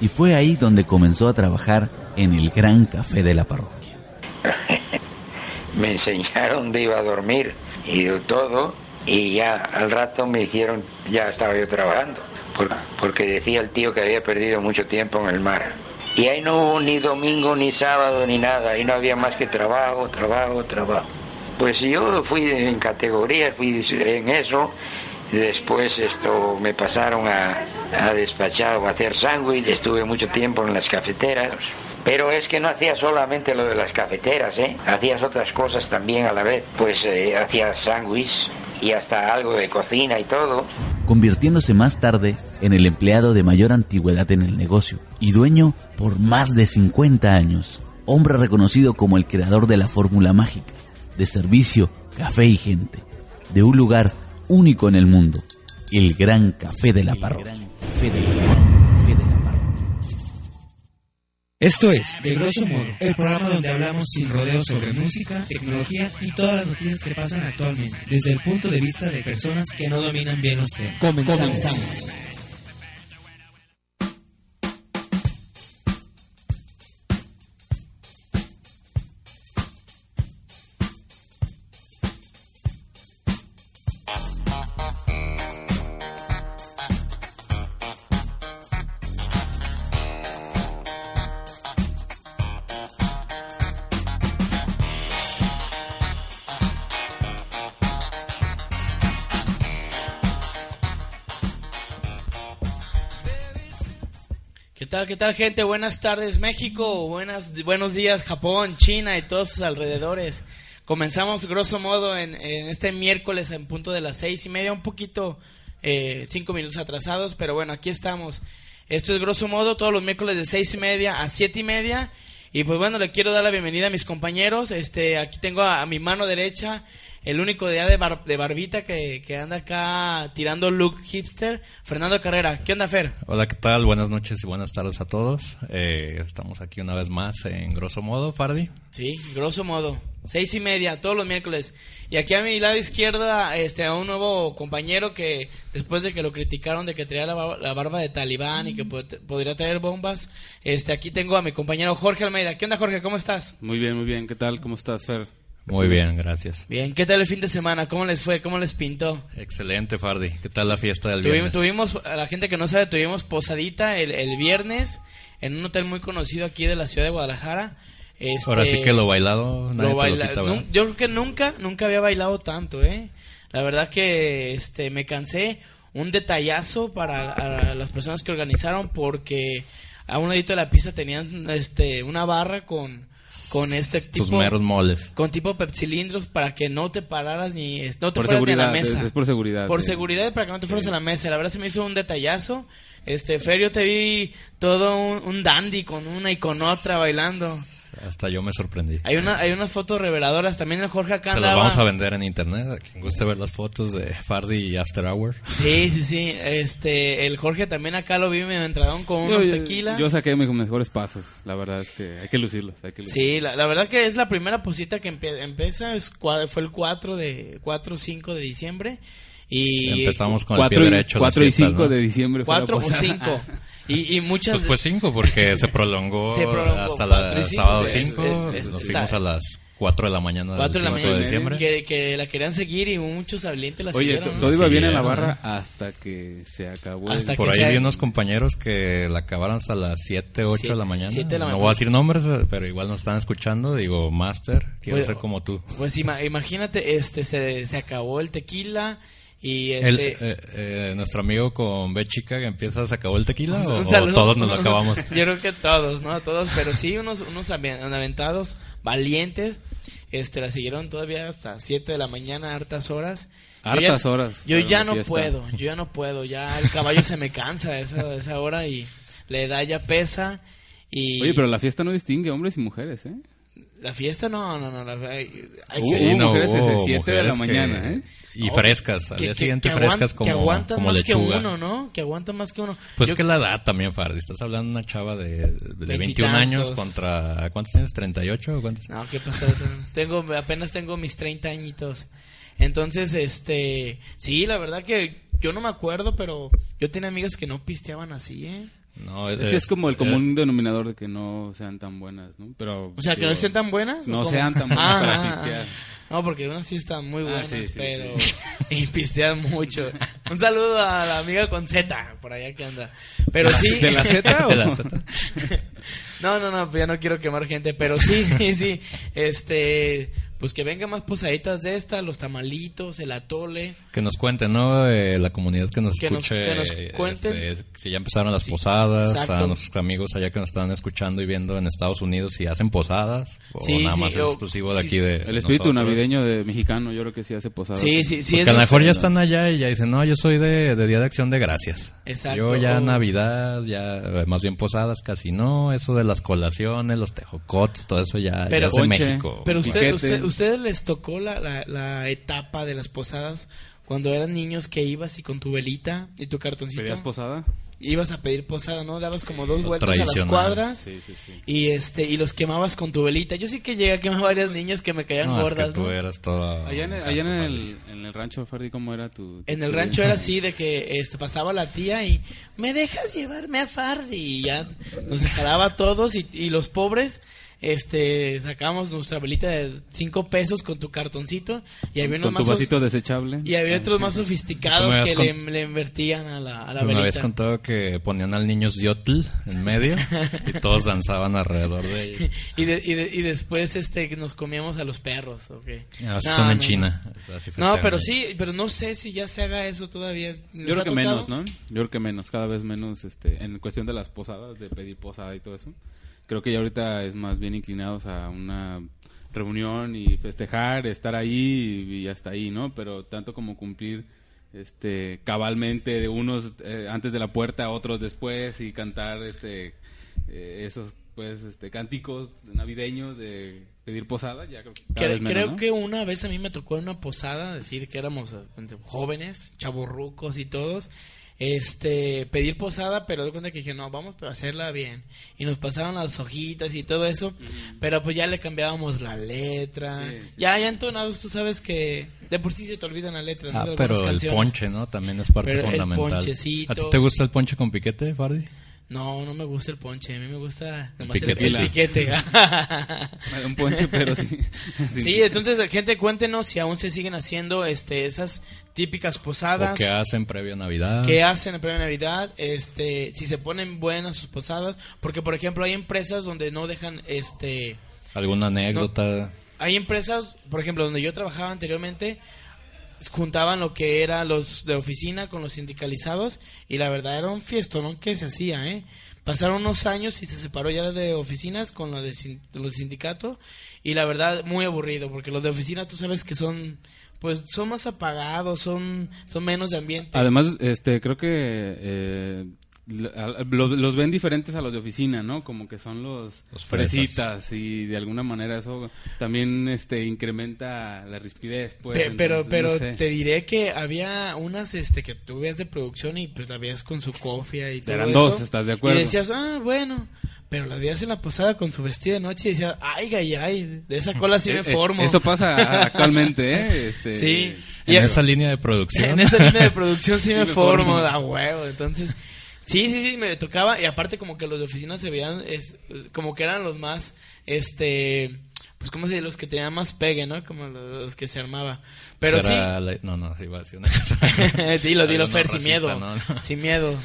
Y fue ahí donde comenzó a trabajar en el gran café de la parroquia. me enseñaron dónde iba a dormir y todo, y ya al rato me dijeron, ya estaba yo trabajando, porque decía el tío que había perdido mucho tiempo en el mar. Y ahí no hubo ni domingo, ni sábado, ni nada, ahí no había más que trabajo, trabajo, trabajo. Pues yo fui en categoría, fui en eso, Después esto me pasaron a, a despachar o a hacer sándwich, estuve mucho tiempo en las cafeteras. Pero es que no hacía solamente lo de las cafeteras, ¿eh? Hacías otras cosas también a la vez. Pues eh, hacía sándwich y hasta algo de cocina y todo. Convirtiéndose más tarde en el empleado de mayor antigüedad en el negocio y dueño por más de 50 años. Hombre reconocido como el creador de la fórmula mágica, de servicio, café y gente. De un lugar único en el mundo, el Gran Café de la Parroquia. Esto es, de grosso modo, el programa donde hablamos sin rodeos sobre música, tecnología y todas las noticias que pasan actualmente, desde el punto de vista de personas que no dominan bien los temas. Comenzamos. ¿Qué tal gente? Buenas tardes México, buenas, buenos días Japón, China y todos sus alrededores. Comenzamos grosso modo en, este miércoles en punto de las seis y media, un poquito eh, cinco minutos atrasados, pero bueno, aquí estamos. Esto es grosso modo todos los miércoles de seis y media a siete y media. Y pues bueno, le quiero dar la bienvenida a mis compañeros. Este, aquí tengo a mi mano derecha el único día de, de barbita que, que, anda acá tirando look hipster, Fernando Carrera. ¿Qué onda, Fer? Hola, ¿qué tal? Buenas noches y buenas tardes a todos. Eh, estamos aquí una vez más en Grosso Modo, Fardi. Sí, Grosso Modo. Seis y media, todos los miércoles. Y aquí a mi lado izquierda, este, a un nuevo compañero que después de que lo criticaron de que traía la, la barba de talibán y que podría traer bombas, este, aquí tengo a mi compañero Jorge Almeida. ¿Qué onda, Jorge? ¿Cómo estás? Muy bien, muy bien. ¿Qué tal? ¿Cómo estás, Fer? Muy bien, gracias. Bien, ¿qué tal el fin de semana? ¿Cómo les fue? ¿Cómo les pintó? Excelente, Fardi. ¿Qué tal la fiesta del tuvimos, viernes? Tuvimos, a la gente que no sabe, tuvimos posadita el, el viernes en un hotel muy conocido aquí de la ciudad de Guadalajara. Este, Ahora sí que lo bailado, nadie lo Yo creo que nunca, nunca había bailado tanto, ¿eh? La verdad que este, me cansé. Un detallazo para las personas que organizaron porque a un ladito de la pista tenían este, una barra con con este tipo Tus meros moles. con tipo pepsilindros para que no te pararas ni no te fueras a la mesa. Es, por seguridad. Por seguridad para que no te fueras a la mesa. La verdad se me hizo un detallazo. Este, Ferio te vi todo un dandy con una y con otra bailando. Hasta yo me sorprendí. Hay una hay unas fotos reveladoras. También el Jorge acá Se las vamos a vender en internet. A quien guste ver las fotos de Fardy y After Hour. Sí, sí, sí. Este, el Jorge también acá lo vi medio entradón con unos tequilas. Yo saqué mis mejores pasos. La verdad es que hay que lucirlos. Sí, la, verdad que es la primera posita que empieza. Es, fue el 4 de 4 5 de diciembre. Y empezamos con el pie derecho. 4 y 5 de diciembre. 4 o 5. Y, y muchas... Pues fue cinco porque se prolongó, hasta el sábado 5. Nos fuimos a las 4 de la mañana del 5 de, diciembre. Que, que, la querían seguir y muchos valientes la Oye, siguieron. todo iba bien en la barra hasta que se acabó. Hasta Por ahí vi unos compañeros que la acabaron hasta las 7, 8 de la mañana. no voy a decir nombres, pero igual nos están escuchando. Digo, Master, quiero pues, ser como tú. Pues imagínate, este se, se acabó el tequila y este... Eh, eh, nuestro amigo con B chica que empieza, ¿se acabó el tequila o, todos nos lo acabamos? Yo creo que todos, ¿no? Todos, pero sí unos, unos aventados, valientes. este, la siguieron todavía hasta 7 de la mañana, hartas horas. Hartas horas. Yo ya no puedo, yo ya no puedo, ya el caballo se me cansa a esa, esa hora y la edad ya pesa. Y... Oye, pero la fiesta no distingue hombres y mujeres, ¿eh? La fiesta no, no, no. hay, mujeres desde 7 de la mañana, ¿eh? Y frescas, al día siguiente frescas como, que aguantan como más que uno, ¿no? Que aguantan más que uno. Pues que la edad también, Fardi. Estás hablando de una chava de, de 21 años contra... ¿Cuántos tienes? ¿38 o cuántos? No, ¿qué pasa? tengo, apenas tengo mis 30 añitos. Entonces, este... Sí, la verdad que yo no me acuerdo, pero yo tenía amigas que no pisteaban así, ¿eh? No, es, es, como el común denominador de que no sean tan buenas, ¿no? Pero, o sea, que no sean tan buenas. No sean tan buenas para ah, pistear. No, porque unas sí están muy ah, buenas, pero. y pistean mucho. Un saludo a la amiga con Z, por allá que anda. Pero sí. ¿De la Z o de la Z? no, no, no, pues ya no quiero quemar gente, pero sí, sí. Este pues que vengan más posaditas de esta, los tamalitos, el atole. Que nos cuenten, ¿no? Eh, la comunidad que nos escuche. que nos cuenten. Este, si ya empezaron las posadas, a nuestros amigos allá que nos están escuchando y viendo en Estados Unidos, si hacen posadas o nada más exclusivo de aquí de. El espíritu navideño de mexicano, yo creo que sí hace posadas. Sí, sí, sí. Porque a lo mejor ya están allá y ya dicen, no, yo soy de, Día de Acción de Gracias. Exacto. Yo ya Navidad, ya eh, más bien posadas casi no, eso de las colaciones, los tejocots, todo eso ya, es de México. Pero usted, usted ustedes les tocó la, la, etapa de las posadas cuando eran niños que ibas y con tu velita y tu cartoncito? ¿Pedías posada? Ibas a pedir posada, ¿no? Dabas como dos vueltas a las cuadras y este y los quemabas con tu velita. Yo sí que llegué a quemar varias niñas que me caían gordas, tú eras toda Allá, en, el, en, el, rancho, Ferdi, ¿cómo era tu...? en el rancho era así, de que este, pasaba la tía y... ¿Me dejas llevarme a Fardi? Y ya nos separaba a todos y, y los pobres este sacamos nuestra velita de 5 pesos con tu cartoncito y había unos con tu vasito desechable y había otros más sofisticados que le, invertían a la, a la velita. Me habías contado que ponían al niño Ziotl en medio y todos danzaban alrededor de ellos. y, y, después este nos comíamos a los perros, okay. Ah, son en China. No, pero sí, pero no sé si ya se haga eso todavía. Yo creo que menos, ¿no? Yo creo que menos, cada vez menos este en cuestión de las posadas, de pedir posada y todo eso creo que ya ahorita es más bien inclinados a una reunión y festejar, estar ahí y, hasta ahí, ¿no? Pero tanto como cumplir este cabalmente de unos eh, antes de la puerta, otros después y cantar este eh, esos pues este cánticos navideños de pedir posada, ya creo, creo que una vez a mí me tocó en una posada decir que éramos eh, jóvenes, chavorrucos y todos este pedir posada, pero de cuenta que dije, no, vamos a hacerla bien. Y nos pasaron las hojitas y todo eso, pero pues ya le cambiábamos la letra. Ya, ya entonados, tú sabes que de por sí se te olvidan las letras. Ah, pero el ponche, ¿no? También es parte fundamental. ¿A ti te gusta el ponche con piquete, Fardi? No, no me gusta el ponche, a mí me gusta el, piquete. Un ponche, pero sí. sí. entonces, gente, cuéntenos si aún se siguen haciendo este esas típicas posadas. O que hacen previo a Navidad. ¿Qué hacen previo a Navidad? Este, si se ponen buenas sus posadas, porque por ejemplo hay empresas donde no dejan este alguna anécdota. hay empresas, por ejemplo, donde yo trabajaba anteriormente, juntaban lo que eran los de oficina con los sindicalizados y la verdad era un fiestón que se hacía, ¿eh? Pasaron unos años y se separó ya de oficinas con lo de los sindicatos y la verdad muy aburrido porque los de oficina tú sabes que son pues son más apagados, son son menos de ambiente. Además, este creo que eh, los, ven diferentes a los de oficina, ¿no? Como que son los, fresitas y de alguna manera eso también este incrementa la rispidez. Pues, pero pero te diré que había unas este que tú ves de producción y pues la veías con su cofia y todo Eran dos, ¿estás de acuerdo? Y decías, ah, bueno, pero la veías en la pasada con su vestido de noche y decías, ay, ay, ay, de esa cola sí me eh, eh, formo. Eso pasa actualmente, ¿eh? Este, sí. En esa línea de producción. En esa línea de producción sí, me, formo, a huevo. Entonces, Sí, sí, sí, me tocaba. Y aparte como que los de oficina se veían, es, como que eran los más, este, pues como si los que tenían más pegue, ¿no? Como los, que se armaba. Pero sí. no, no, iba a decir una cosa. dilo, dilo, Fer, sin miedo. Sin miedo.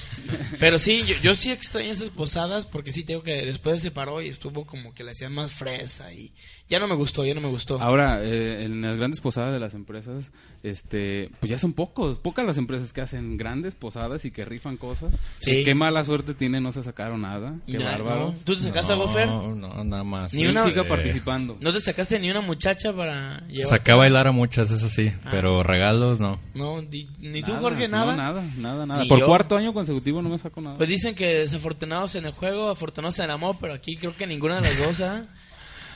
Pero sí, yo, yo, sí extraño esas posadas porque sí tengo que después se separó y estuvo como que le hacían más fresa y ya no me gustó, ya no me gustó. Ahora, eh, en las grandes posadas de las empresas, este, pues ya son pocos, pocas las empresas que hacen grandes posadas y que rifan cosas. Sí. Qué mala suerte tiene, no se sacaron nada. Qué bárbaro. ¿Tú te sacaste algo, Fer? No, nada más. Ni una siga participando. ¿No te sacaste ni una muchacha para llevar? Saqué a bailar a muchas, eso sí, ah. pero regalos no. No, ni, tú, Jorge, nada. No, nada, nada, nada. Por cuarto año consecutivo no me saco nada. Pues dicen que desafortunados en el juego, afortunados en el amor, pero aquí creo que ninguna de las dos, ¿eh?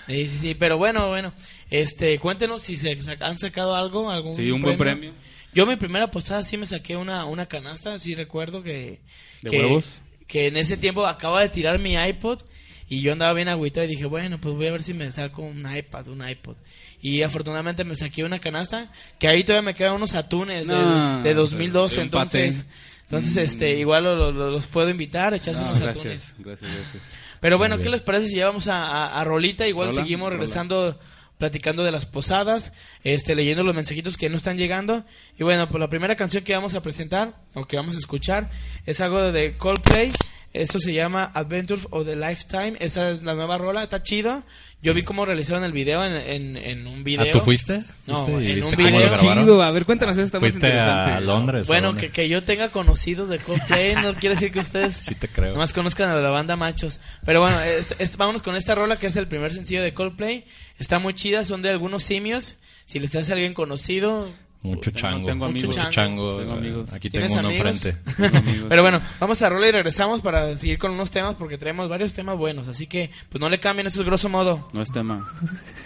Sí, sí, sí, pero bueno, bueno. Este, cuéntenos si se han sacado algo, algún Sí, un buen premio. Yo mi primera posada sí me saqué una, una canasta, sí recuerdo que... ¿De huevos? Que en ese tiempo acaba de tirar mi iPod y yo andaba bien agüitado y dije, bueno, pues voy a ver si me saco un iPad, un iPod. Y afortunadamente me saqué una canasta, que ahí todavía me quedan unos atunes de, 2012, entonces... Entonces, este, mm. igual los puedo invitar, echarse unos atunes. Gracias, gracias. Pero bueno, ¿qué les parece si llevamos a, a, Rolita? Igual seguimos regresando platicando de las posadas, este, leyendo los mensajitos que no están llegando. Y bueno, pues la primera canción que vamos a presentar, o que vamos a escuchar, es algo de Coldplay. Esto se llama Adventure of the Lifetime. Esa es la nueva rola, está chido. Yo vi cómo realizaron el video en, en, un video. ¿Ah, tú fuiste? No, en un video. Chido. A ver, cuéntanos, esta ¿Fuiste a Londres? Bueno, que, que yo tenga conocidos de Coldplay no quiere decir que ustedes sí te creo. más conozcan a la banda Machos. Pero bueno, vámonos con esta rola que es el primer sencillo de Coldplay. Está muy chida, son de algunos simios. Si les hace alguien conocido, mucho chango. mucho chango. Aquí tengo uno enfrente. Pero bueno, vamos a rola y regresamos para seguir con unos temas porque traemos varios temas buenos. Así que, pues no le cambien, eso es grosso modo. No es tema.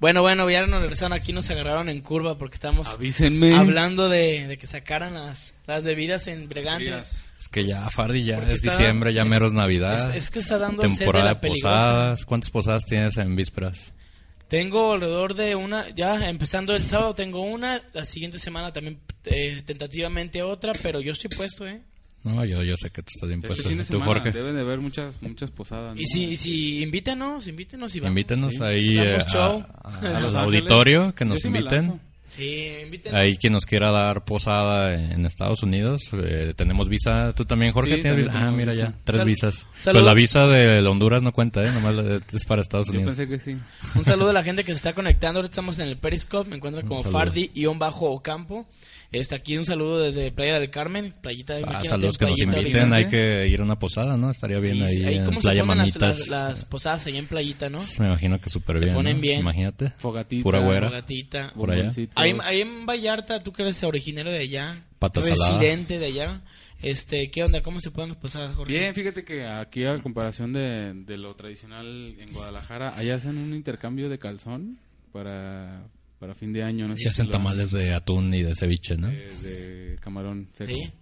Bueno, bueno, ya nos regresaron aquí, nos agarraron en curva porque estamos Avísenme. hablando de, que sacaran las, las bebidas embriagantes. Es que ya, Fardi, ya es diciembre, ya meros Navidad. Es, que está dando temporada de, posadas. ¿Cuántas posadas tienes en vísperas? Tengo alrededor de una, ya empezando el sábado tengo una, la siguiente semana también eh, tentativamente otra, pero yo estoy puesto, ¿eh? No, yo, yo sé que tú estás bien este puesto. Fin de Jorge? Deben de haber muchas, muchas posadas. Y si, si invítenos, invítenos y vamos. Invítenos ahí eh, a, los auditorios que nos inviten. Sí, Ahí quien nos quiera dar posada en Estados Unidos, eh, tenemos visa. ¿Tú también, Jorge, tienes visa? Ah, mira ya, tres visas. Pero la visa de Honduras no cuenta, ¿eh? Nomás es para Estados Unidos. Yo pensé que sí. Un saludo a la gente que se está conectando. Ahorita estamos en el Periscope. Me encuentran como Fardi-Ocampo. Está aquí un saludo desde Playa del Carmen, playita de Ah, saludos que nos inviten, hay que ir a una posada, ¿no? Estaría bien ahí, en Playa Manitas. Las, posadas ahí en Playita, ¿no? Me imagino que súper bien. Se ponen bien. Imagínate. Fogatita. Pura güera. Fogatita. Por allá. Ahí, ahí, en Vallarta, tú que eres originario de allá. Patas Residente de allá. Este, ¿qué onda? ¿Cómo se pueden las posadas, Jorge? Bien, fíjate que aquí a comparación de, de lo tradicional en Guadalajara, allá hacen un intercambio de calzón para para fin de año. No y hacen tamales de atún y de ceviche, ¿no? De, camarón seco. Sí.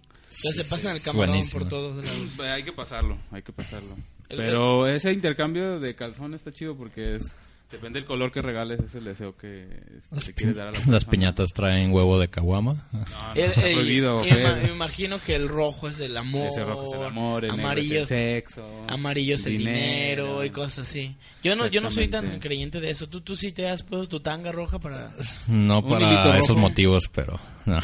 Ya se pasan el camarón por todos pues, Hay que pasarlo, hay que pasarlo. Pero ese intercambio de calzón está chido porque es Depende del color que regales, es el deseo que este, quieres dar a la persona. Las piñatas traen huevo de caguama. No, está prohibido. me imagino que el rojo es el amor. Ese rojo es el amor, el amarillo es el sexo. Amarillo es el dinero, y cosas así. Yo no, yo no soy tan creyente de eso. ¿Tú, tú sí te has puesto tu tanga roja para...? No para esos motivos, pero no.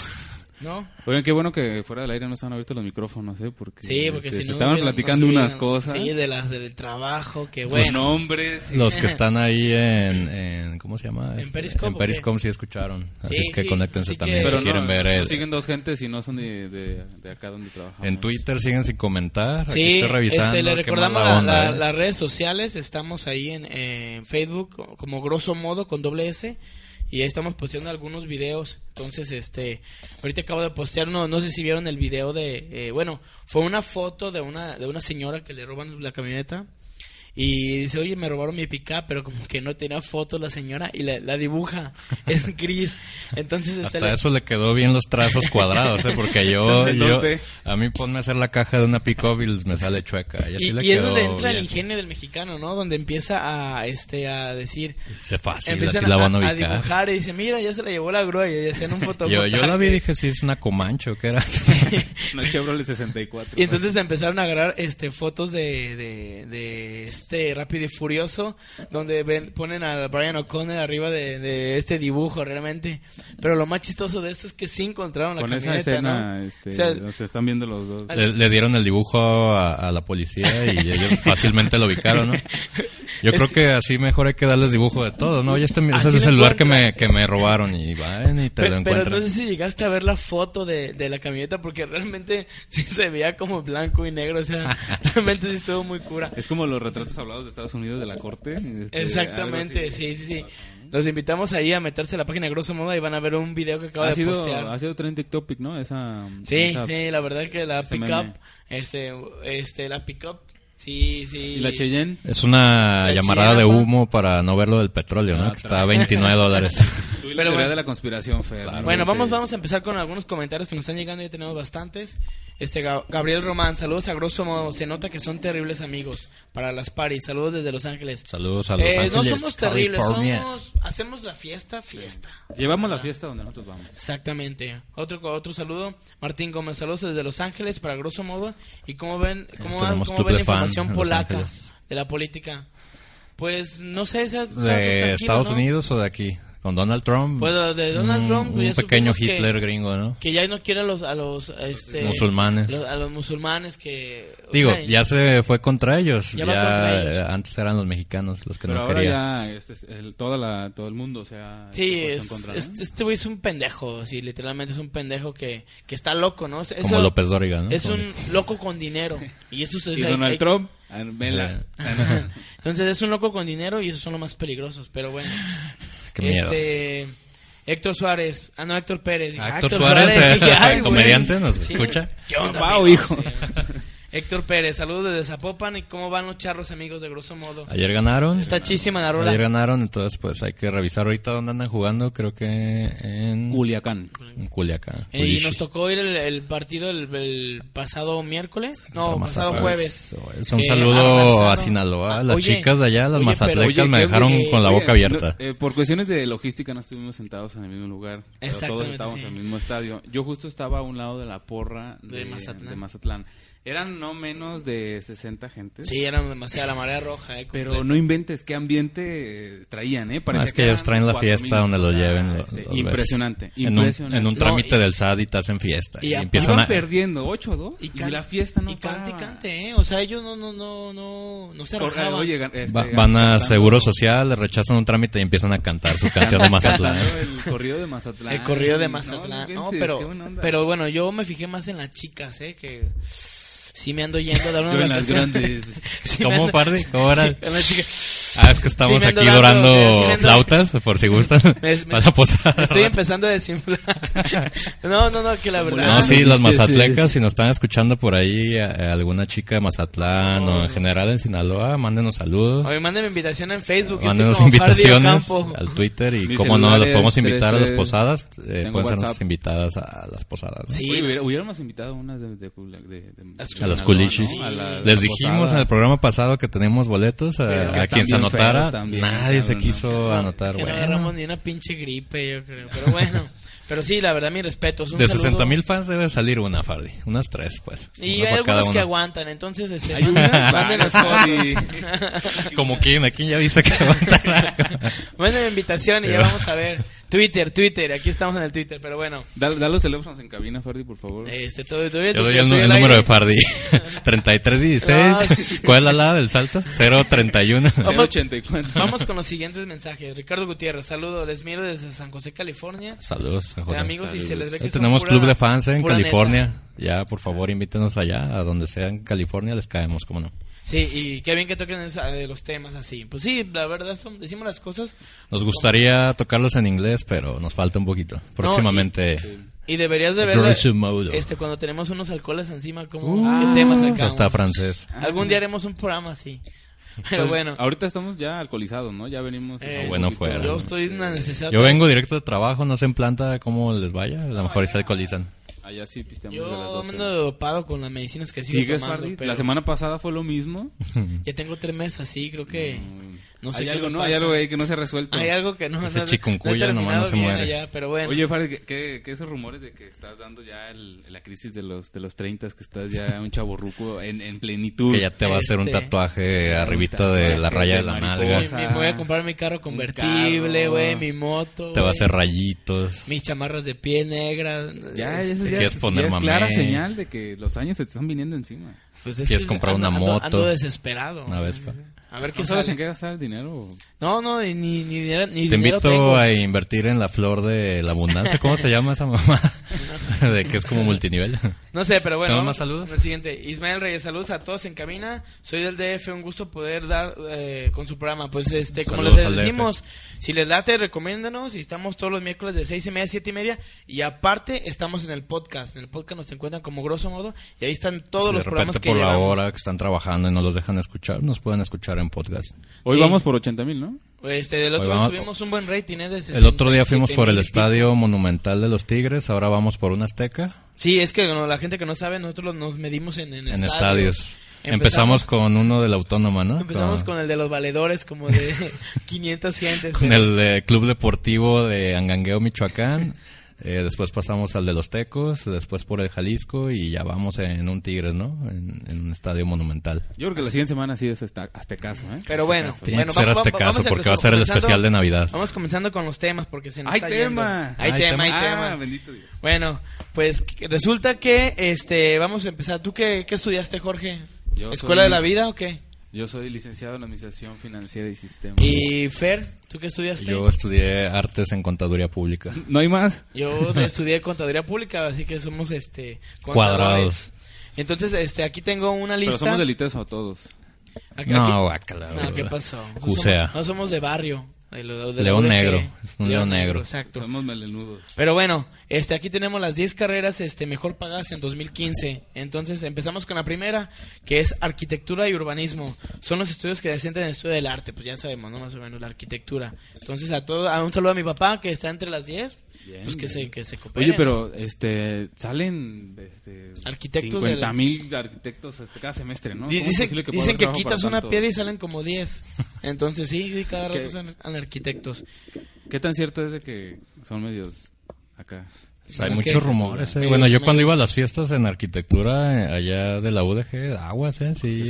¿No? Oigan, qué bueno que fuera del aire no estaban abiertos los micrófonos, ¿eh? Porque, sí, porque este, si no, estaban platicando unas cosas. Sí, de las del trabajo, que bueno. Los nombres. Los que están ahí en, en ¿cómo se llama? En Periscope. En Periscope sí escucharon. Así es que conéctense también si quieren ver el... siguen dos gentes y no son de, de, acá donde trabajamos. En Twitter siguen sin comentar. Sí, Aquí estoy revisando. Este, le recordamos ¿eh? las redes sociales. Estamos ahí en, en Facebook como grosso modo con doble S y ahí estamos posteando algunos videos. Entonces, este, ahorita acabo de postear uno, no sé si vieron el video de, eh, bueno, fue una foto de una, de una señora que le roban la camioneta y dice, oye, me robaron mi pickup, pero como que no tenía fotos la señora y la, dibuja, es gris. Entonces, Hasta eso le quedó bien los trazos cuadrados, ¿eh? porque yo, yo a mí ponme a hacer la caja de una pickup y me sale chueca. Y, y, es donde entra el ingenio del mexicano, ¿no? Donde empieza a, este, a decir... Se fácil, así la van a ubicar. A dibujar y dice, mira, ya se la llevó la grúa y hacían un foto yo, yo la vi y dije, sí, es una Comancho, ¿qué era? una Chevrolet 64. Y entonces empezaron a agarrar este, fotos de, de, de este, este Rápido y Furioso, donde ven, ponen a Brian O'Connor arriba de, este dibujo realmente. Pero lo más chistoso de esto es que sí encontraron la Con esa escena, este, se están viendo los dos. Le, dieron el dibujo a, la policía y ellos fácilmente lo ubicaron, ¿no? Yo creo que... así mejor hay que darles dibujo de todo, ¿no? Ya este, ese es el celular que me, que me robaron y van y te lo encuentran. Pero no sé si llegaste a ver la foto de, de la camioneta porque realmente sí se veía como blanco y negro, o sea, realmente sí estuvo muy cura. Es como los retratos hablados de Estados Unidos de la corte. Este, Exactamente, sí, sí, sí. Los invitamos ahí a meterse a la página Grosso Modo y van a ver un video que acaba de sido, postear. Ha sido trending topic, ¿no? Esa, sí, sí, la verdad que la pickup, este, este, la pickup Sí, sí. ¿Y la Cheyenne? Es una llamarada de humo para no ver lo del petróleo, ¿no? Ah, que está a 29 dólares. Pero bueno, de la conspiración, Fer. bueno, vamos, vamos a empezar con algunos comentarios que nos están llegando, ya tenemos bastantes. Este Gabriel Román, saludos a grosso modo, se nota que son terribles amigos para las paris. Saludos desde Los Ángeles. Saludos a Los eh, Ángeles. No somos terribles, somos, hacemos la fiesta, fiesta. Llevamos la fiesta donde nosotros vamos. Exactamente. Otro otro saludo, Martín Gómez, saludos desde Los Ángeles para grosso modo. ¿Y cómo ven, cómo, cómo ven la información polaca de la política? Pues no sé, esas, ¿De Estados Unidos o de aquí? Con Donald Trump. Pues de Donald Trump. Un pequeño Hitler gringo, ¿no? Que ya no quiere a los, a los este, musulmanes. a los musulmanes que... Digo, ya se fue contra ellos. Ya, eh, Antes eran los mexicanos los que no ahora querían. ya este, el, toda la, todo el mundo, o sea... Sí, es, este güey es un pendejo, sí, literalmente es un pendejo que, que está loco, ¿no? Como López Dóriga, ¿no? Es un loco con dinero. Y eso es... y Donald Trump... Entonces es un loco con dinero y esos son los más peligrosos, pero bueno. Este, Héctor Suárez, ah no, Héctor Pérez. Ah, Héctor, Suárez, Suárez comediante, nos escucha. ¿Qué onda, hijo? Héctor Pérez, saludos desde Zapopan. ¿Y cómo van los charros, amigos, de grosso modo? Ayer ganaron. Está chísima la rola. Ayer ganaron, entonces pues hay que revisar ahorita dónde andan jugando. Creo que en... Culiacán. En Culiacán. Eh, y nos tocó ir el, partido el, pasado miércoles. No, pasado jueves. Es un saludo a Sinaloa. Las chicas de allá, las mazatlecas, me dejaron con la boca abierta. Eh, por cuestiones de logística no estuvimos sentados en el mismo lugar. Pero todos estábamos en el mismo estadio. Yo justo estaba a un lado de la porra de, De Mazatlán. Eran no menos de 60 gente. Sí, eran demasiada la marea roja. Eh, Pero no inventes qué ambiente eh, traían, ¿eh? Parece es que, ellos traen la fiesta donde lo lleven. Este, impresionante, en, impresionante. Un, en un, trámite del SAD y te hacen fiesta. Y, empiezan a... perdiendo 8-2 y, la fiesta no Y cante y cante, ¿eh? O sea, ellos no, no, no, no, no se arrojaban. Este, van a Seguro Social, le rechazan un trámite y empiezan a cantar su canción de Mazatlán. el corrido de Mazatlán. El corrido de Mazatlán. No, pero, pero bueno, yo me fijé más en las chicas, ¿eh? Que sí me ando yendo a dar una las grandes. ¿Cómo, Pardi? ¿Cómo era? Ah, es que estamos aquí dorando flautas, por si gustan. Me, Estoy empezando a desinflar. no, no, no, que la verdad. No, sí, las mazatlecas, si nos están escuchando por ahí, alguna chica de Mazatlán o en general en Sinaloa, mándenos saludos. Oye, mándenme invitación en Facebook. Mándenos invitaciones al Twitter y cómo no, los podemos invitar a las posadas. Eh, pueden ser nuestras invitadas a las posadas. Sí, hubiéramos invitado unas de, de, a los culichis. Les dijimos en el programa pasado que tenemos boletos a, quien se anotara. Nadie se quiso anotar. Que no agarramos ni una pinche gripe, yo creo. Pero bueno. Pero sí, la verdad, mi respeto. de 60 mil fans debe salir una, Fardi. Unas tres, pues. Y hay algunos que aguantan, entonces, este, ¿Hay mándenos Como quien, aquí ya viste que aguantan. Mándenme invitación y ya vamos a ver. Twitter, Twitter, aquí estamos en el Twitter, pero bueno. Da, los teléfonos en cabina, Fardi, por favor. Este, todo, todo, Yo doy el, número de Fardi. 3316. ¿Cuál es la la del salto? 031. Vamos, vamos con los siguientes mensajes. Ricardo Gutiérrez, saludos. Les miro desde San José, California. Saludos, San José. amigos, y se les ve que Tenemos club de fans en California. Ya, por favor, invítenos allá, a donde sea en California, les caemos, cómo no. Sí, y qué bien que toquen de los temas así. Pues sí, la verdad, son, decimos las cosas. Nos gustaría tocarlos en inglés, pero nos falta un poquito. Próximamente. y, deberías de ver este cuando tenemos unos alcoholes encima como uh, qué temas sacamos. Hasta francés. Algún día haremos un programa así. Pero pues, bueno. Ahorita estamos ya alcoholizados, ¿no? Ya venimos. Eh, bueno, fuera. Yo estoy necesidad. Yo vengo directo de trabajo, no sé en planta cómo les vaya. A lo mejor se alcoholizan. Allá sí pisteamos Yo de las 12. me ando dopado con las medicinas que sigo ¿Sigues, tomando. Pero... La semana pasada fue lo mismo. ya tengo tres meses así, creo que... No sé hay algo, ¿no? Hay algo ahí que no se ha resuelto. Hay algo que no, Ese chikungunya no, nomás no se muere. Ya, pero bueno. Oye, Farid, ¿qué, ¿qué, esos rumores de que estás dando ya el, la crisis de los de los 30, que estás ya un chaborruco en, en plenitud? Que ya te va a hacer un este, tatuaje arribita de la raya de la nalga. Me voy a comprar mi carro convertible, güey, mi moto. Te va a hacer rayitos. Mis chamarras de piel negra. Ya, eso ya, es, poner es clara señal de que los años se te están viniendo encima. Pues es Quieres comprar una moto. Ando, desesperado. Una vez. A ver qué sabes en qué gastar el dinero. No, no, ni, ni, ni, Te invito a invertir en la flor de la abundancia. ¿Cómo se llama esa mamá? de que es como multinivel. No sé, pero bueno. ¿Tenemos más saludos? El siguiente. Ismael Reyes, saludos a todos en cabina. Soy del DF, un gusto poder dar eh, con su programa. Pues, este, como les decimos, si les late, recomiéndanos. Y estamos todos los miércoles de seis y media a siete y media. Y aparte, estamos en el podcast. En el podcast nos encuentran como grosso modo. Y ahí están todos los programas que por la hora que están trabajando y no los dejan escuchar, nos pueden escuchar en podcast. Hoy vamos por 80 mil, ¿no? Este, del otro día tuvimos un buen rating, ¿eh? el otro día fuimos por el Estadio Monumental de los Tigres, ahora vamos por un Azteca. Sí, es que la gente que no sabe, nosotros nos medimos en, en, estadios. Empezamos, con uno de la Autónoma, ¿no? Empezamos con, el de los valedores, como de 500 gentes. Con el eh, Club Deportivo de Angangueo, Michoacán. Eh, después pasamos al de los Tecos, después por el Jalisco y ya vamos en un Tigres, ¿no? En, un estadio monumental. Yo creo que la siguiente semana sí es hasta, caso, ¿eh? Pero bueno, Tiene que ser este caso porque va a ser el especial de Navidad. Vamos comenzando con los temas porque se nos ¡Hay tema! Hay, tema, hay tema. Ah, bendito Dios. Bueno, pues resulta que este vamos a empezar. ¿Tú qué, qué estudiaste, Jorge? ¿Escuela de la vida o qué? Yo soy licenciado en Administración Financiera y Sistemas. ¿Y Fer? ¿Tú qué estudiaste? Yo estudié Artes en Contaduría Pública. ¿No hay más? Yo estudié Contaduría Pública, así que somos este cuadrados. Entonces, este aquí tengo una lista. Pero somos delitos o todos. no, guacala. No, ¿qué pasó? No somos, no somos de barrio. León negro, es un león, negro. Exacto. Somos melenudos. Pero bueno, este aquí tenemos las 10 carreras este mejor pagadas en 2015. Entonces, empezamos con la primera, que es arquitectura y urbanismo. Son los estudios que descienden en el estudio del arte, pues ya sabemos, ¿no? Más o menos la arquitectura. Entonces, a todo a un saludo a mi papá que está entre las 10 pues que se, que se Oye, pero este salen este, arquitectos 50 mil arquitectos este, cada semestre, ¿no? Dicen que, dicen que quitas una piedra y salen como 10. Entonces sí, sí cada rato salen arquitectos. ¿Qué tan cierto es de que son medios acá? hay muchos rumores. Eh. Bueno, yo cuando iba a las fiestas en arquitectura eh, allá de la UDG, aguas, ¿eh? Sí,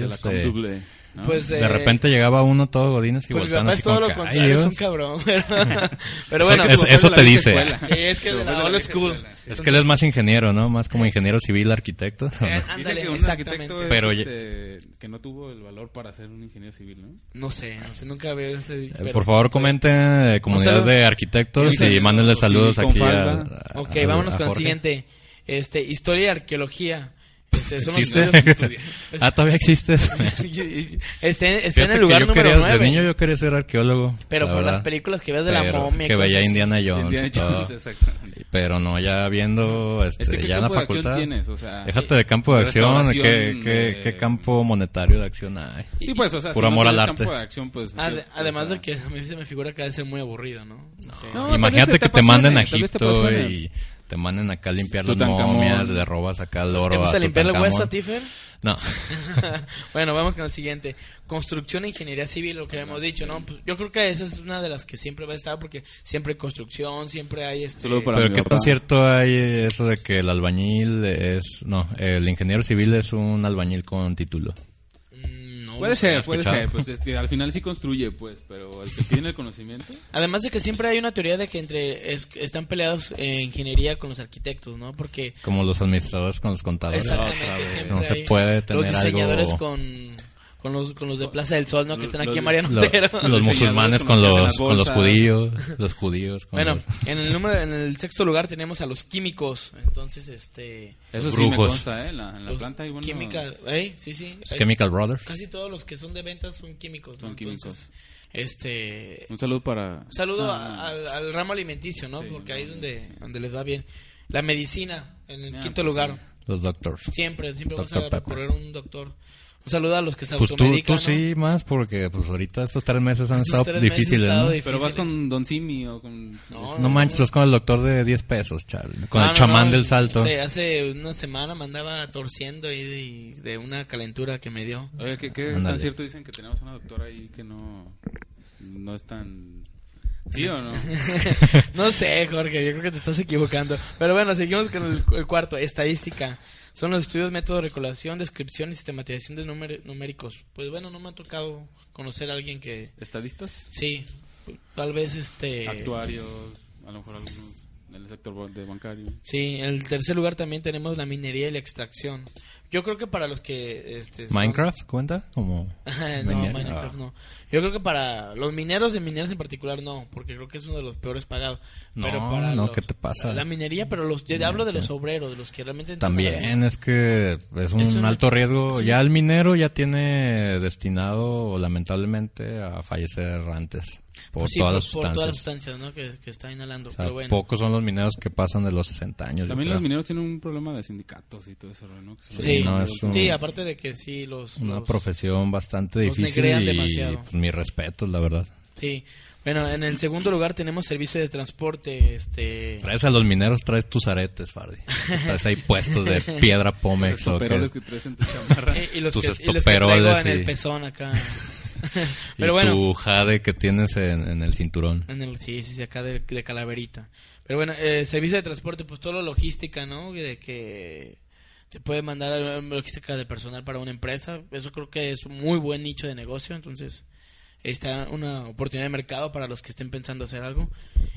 pues, de eh, repente llegaba uno todo godines y pues así todo lo contrario, es un cabrón. Pero bueno, eso, te dice. es que de la old school. Es que él es más ingeniero, ¿no? Más como ingeniero civil, arquitecto. Eh, ándale, que un exactamente. Pero este, que no tuvo el valor para ser un ingeniero civil, ¿no? No sé, no sé, nunca veo ese. Eh, por favor, comenten comunidades de arquitectos y mándenle saludos aquí a, Ok, vámonos con el siguiente. Este, historia y arqueología. Este, ¿Existe? ah, todavía existe. está, en el lugar número quería, 9. De niño yo quería ser arqueólogo. Pero por las películas que ves de la momia. Que veía Indiana Jones. pero no, ya viendo este, ya en la facultad. Tienes? O sea, déjate de campo de acción. ¿qué, qué, ¿Qué, campo monetario de acción hay? Sí, pues, o sea, Puro amor al arte. De acción, pues, además de que a mí se me figura que debe ser muy aburrido, ¿no? no Imagínate que te manden a Egipto y te manden acá a limpiar las momias, le robas acá el oro. ¿Te gusta limpiar el hueso a ti, No. bueno, vamos con el siguiente. Construcción e ingeniería civil, lo que hemos dicho, ¿no? Pues yo creo que esa es una de las que siempre va a estar porque siempre hay construcción, siempre hay este... Pero qué tan cierto hay eso de que el albañil es... No, el ingeniero civil es un albañil con título. Puede ser, puede ser. Pues es que al final sí construye, pues, pero el que tiene el conocimiento. Además de que siempre hay una teoría de que entre están peleados en ingeniería con los arquitectos, ¿no? Porque. Como los administradores con los contadores. Exactamente, no se puede tener Los diseñadores con con los, con los de Plaza del Sol, ¿no? Que están aquí en Mariano Los, musulmanes con los, con los judíos, los judíos. bueno, en el número, en el sexto lugar tenemos a los químicos, entonces este. Eso sí me consta, ¿eh? La, en la planta hay bueno... Química, ¿eh? Sí, sí. Chemical Brothers. Casi todos los que son de ventas son químicos, ¿no? Son químicos. este. Un saludo para. Un saludo ah, al, ramo alimenticio, ¿no? Porque ahí donde, donde les va bien. La medicina, en el quinto pues lugar. Los doctors. Siempre, siempre vamos a recorrer un doctor. Un saludo a los que se pues tú, tú sí más porque pues ahorita estos tres meses han estado difíciles, ¿no? Pero vas con Don Simi o con... No, no, manches, vas con el doctor de 10 pesos, chaval. Con el chamán del salto. Sí, hace una semana me andaba torciendo ahí de, una calentura que me dio. Oye, ¿qué, qué tan cierto dicen que tenemos una doctora ahí que no, no es tan... ¿Sí o no? no sé, Jorge, yo creo que te estás equivocando. Pero bueno, seguimos con el cuarto, estadística. Son los estudios, método de recolación, descripción y sistematización de numéricos. Pues bueno, no me ha tocado conocer a alguien que... ¿Estadistas? Sí, tal vez este... Actuarios, a lo mejor algunos en el sector de bancario. Sí, en el tercer lugar también tenemos la minería y la extracción. Yo creo que para los que... Este, ¿Minecraft cuenta? Como no, Minecraft no. Yo creo que para los mineros de mineros en particular no, porque creo que es uno de los peores pagados. No, pero para no, ¿qué te pasa? La minería, pero los, yo hablo de los obreros, de los que realmente... También es que es un, alto riesgo. Ya el minero ya tiene destinado, lamentablemente, a fallecer antes. Por, pues todas, las por, todas las sustancias ¿no? que, que está inhalando. pero bueno. Pocos son los mineros que pasan de los 60 años. También los mineros tienen un problema de sindicatos y todo eso, ¿no? sí, sí, aparte de que sí, los. Una profesión bastante difícil. Y, demasiado. Pues, mi respeto, la verdad. Sí. Bueno, en el segundo lugar tenemos servicio de transporte. Este... Traes a los mineros, traes tus aretes, Fardi. traes ahí puestos de piedra pómex. Los estoperoles que... traes en tu chamarra. y, los tus que, estoperoles. en el pezón acá. Pero bueno, tu jade que tienes en, el cinturón. En el, sí, sí, acá de, calaverita. Pero bueno, eh, servicio de transporte, pues todo lo logística, ¿no? De que te puede mandar logística de personal para una empresa. Eso creo que es un muy buen nicho de negocio. Entonces, está una oportunidad de mercado para los que estén pensando hacer algo.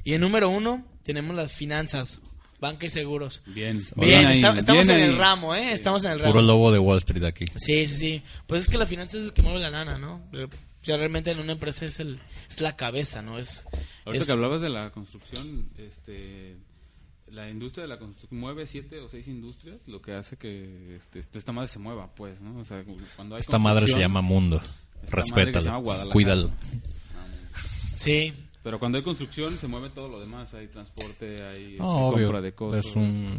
Y en número uno, tenemos las finanzas. Banca y seguros. Bien, bien, estamos en el ramo, ¿eh? Estamos en el ramo. Puro lobo de Wall Street aquí. Sí, sí, sí. Pues es que la finanza es el que mueve la lana, ¿no? O realmente en una empresa es, el, es la cabeza, ¿no? Es, Ahorita que hablabas de la construcción, este, la industria de la construcción mueve siete o seis industrias, lo que hace que este, esta madre se mueva, pues, ¿no? O sea, cuando hay esta madre se llama mundo. Respétalo, cuídalo. Sí, Pero cuando hay construcción se mueve todo lo demás, hay transporte, hay compra de cosas. Es un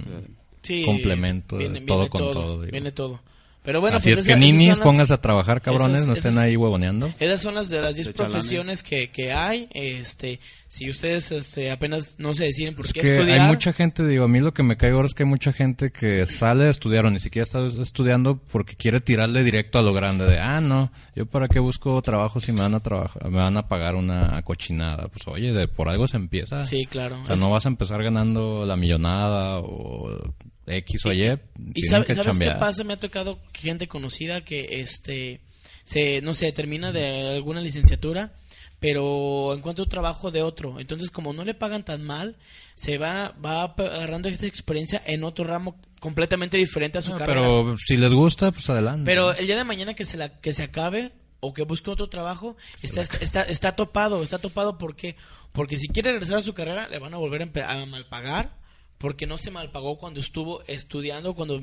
complemento, todo con todo. Viene todo. Pero bueno, Así pues es que ninis, pongas a trabajar, cabrones, no estén ahí huevoneando. Esas son las de las 10 profesiones que, que hay. Este, si ustedes este, apenas no se deciden por qué que estudiar. Hay mucha gente, digo, a mí lo que me cae ahora es que hay mucha gente que sale a estudiar o ni siquiera está estudiando porque quiere tirarle directo a lo grande. De, ah, no, yo para qué busco trabajo si me van a trabajar, me van a pagar una cochinada. Pues oye, de, por algo se empieza. Sí, claro. O sea, no vas a empezar ganando la millonada o X o Y. Y, sabes qué pasa, me ha tocado gente conocida que este se no sé, termina de alguna licenciatura, pero encuentra un trabajo de otro. Entonces, como no le pagan tan mal, se va va agarrando esta experiencia en otro ramo completamente diferente a su carrera. Pero si les gusta, pues adelante. Pero el día de mañana que se la que se acabe o que busque otro trabajo, está, está, está, topado, está topado porque porque si quiere regresar a su carrera le van a volver a, a malpagar porque no se malpagó cuando estuvo estudiando, cuando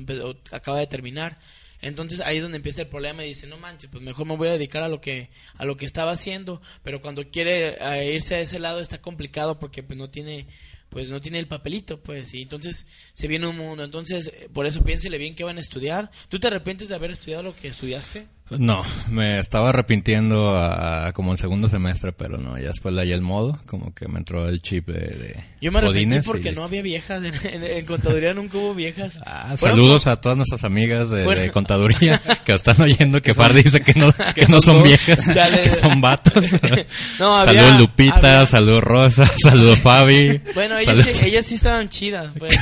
acaba de terminar. Entonces ahí es donde empieza el problema y dice, no manches, pues mejor me voy a dedicar a lo que a lo que estaba haciendo, pero cuando quiere eh, irse a ese lado está complicado porque pues no tiene pues no tiene el papelito, pues, y entonces se viene un mundo. Entonces, por eso piénsele bien que van a estudiar. ¿Tú te arrepientes de haber estudiado lo que estudiaste? No, me estaba arrepintiendo a, como en segundo semestre, pero no, ya después le hallé el modo, como que me entró el chip de, Yo me arrepentí porque no había viejas, en, contaduría nunca hubo viejas. Ah, saludos a todas nuestras amigas de, contaduría que están oyendo que Far dice que no, que, no son, viejas, que son vatos. no, saludos Lupita, saludos Rosa, saludos Fabi. Bueno, ellas, sí, ellas sí estaban chidas, pues.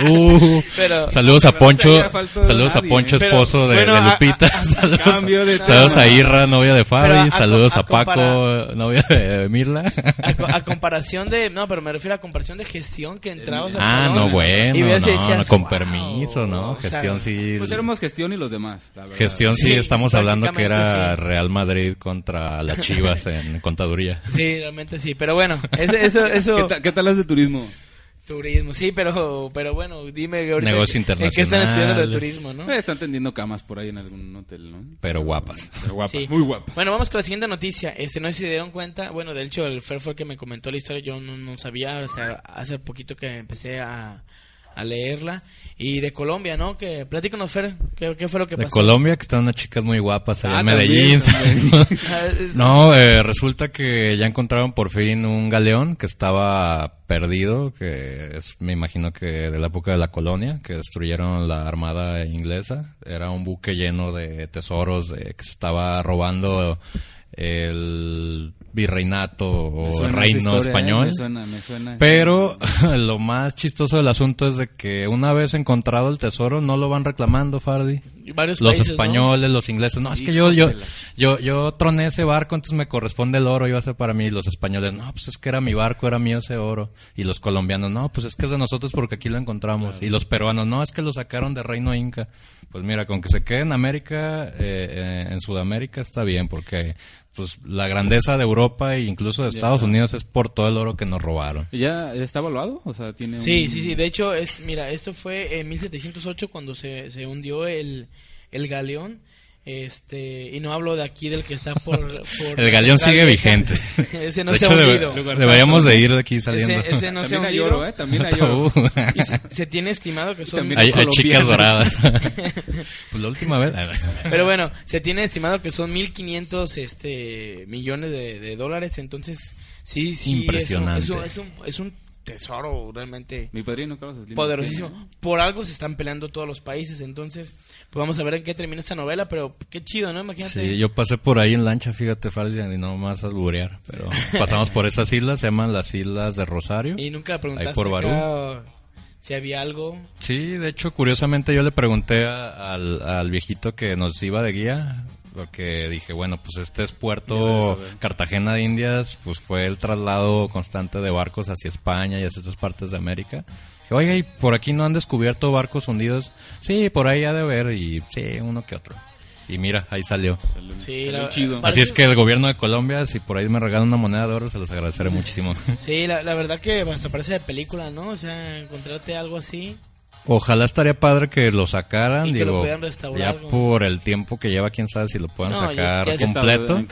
uh, pero, saludos a Poncho, saludos a Poncho, esposo de, Lupita. Saludos, a Irra, novia de Fabi. saludos a, Paco, novia de Mirla. A, comparación de. No, pero me refiero a comparación de gestión que entrabas al Ah, no, bueno. no, con permiso, ¿no? Gestión sí. Pues éramos gestión y los demás. Gestión sí, estamos hablando que era Real Madrid contra las Chivas en contaduría. Sí, realmente sí. Pero bueno, eso. eso, ¿Qué, tal las de turismo? Turismo, sí, pero, pero bueno, dime ahorita. Negocio internacional. qué están estudiando el turismo, no? Eh, están tendiendo camas por ahí en algún hotel, ¿no? Pero guapas. Pero guapas, muy guapas. Bueno, vamos con la siguiente noticia. Este, no sé si se dieron cuenta. Bueno, de hecho, el Fer fue el que me comentó la historia. Yo no, no sabía. O sea, hace poquito que empecé a, a leerla. Y de Colombia, ¿no? Que platícanos, Fer, ¿qué, fue lo que pasó? De Colombia, que están unas chicas muy guapas allá en ah, Medellín. Ah, no, eh, resulta que ya encontraron por fin un galeón que estaba perdido, que es, me imagino que de la época de la colonia, que destruyeron la armada inglesa. Era un buque lleno de tesoros de, que se estaba robando el virreinato o reino ¿eh? español. Pero lo más chistoso del asunto es de que una vez encontrado el tesoro no lo van reclamando, Fardi. los españoles, los ingleses, no, es que yo yo yo yo troné ese barco, entonces me corresponde el oro, iba a ser para mí. Los españoles, no, pues es que era mi barco, era mío ese oro. Y los colombianos, no, pues es que es de nosotros porque aquí lo encontramos. Y los peruanos, no, es que lo sacaron de reino inca. Pues mira, con que se quede en América, eh, eh, en Sudamérica está bien, porque pues la grandeza de Europa e incluso de Estados Unidos es por todo el oro que nos robaron. ¿Ya está evaluado? O sea, tiene Sí, sí, sí. De hecho, es mira, esto fue en 1708 cuando se, se hundió el, el galeón este, y no hablo de aquí del que está por... el galeón sigue vigente. ese no se ha hundido. deberíamos de ir de aquí saliendo. Ese, no se ha hundido. Oro, ¿eh? También hay oro. se, tiene estimado que son... Hay, hay chicas doradas. pues la última vez... Pero bueno, se tiene estimado que son 1.500 este, millones de, de, dólares, entonces... Sí, sí, Impresionante. Es un, es un, es un tesoro realmente Mi padrino Carlos poderosísimo. Por algo se están peleando todos los países, entonces pues vamos a ver en qué termina esta novela, pero qué chido, ¿no? Imagínate. Sí, yo pasé por ahí en lancha, fíjate, Faldian, y no más a alburear, pero pasamos por esas islas, se llaman las islas de Rosario. Y nunca preguntaste por si había algo. Sí, de hecho, curiosamente yo le pregunté al, al viejito que nos iba de guía, porque dije, bueno, pues este es Puerto Cartagena de Indias, pues fue el traslado constante de barcos hacia España y hacia estas partes de América. Dije, oiga, ¿y por aquí no han descubierto barcos hundidos? Sí, por ahí ha de ver, y sí, uno que otro. Y mira, ahí salió. Sí, chido. Así es que el gobierno de Colombia, si por ahí me regalan una moneda de oro, se los agradeceré muchísimo. Sí, la, la verdad que hasta parece de película, ¿no? O sea, encontrarte algo así Ojalá estaría padre que lo sacaran, digo, ya por el tiempo que lleva, quién sabe si lo puedan sacar completo.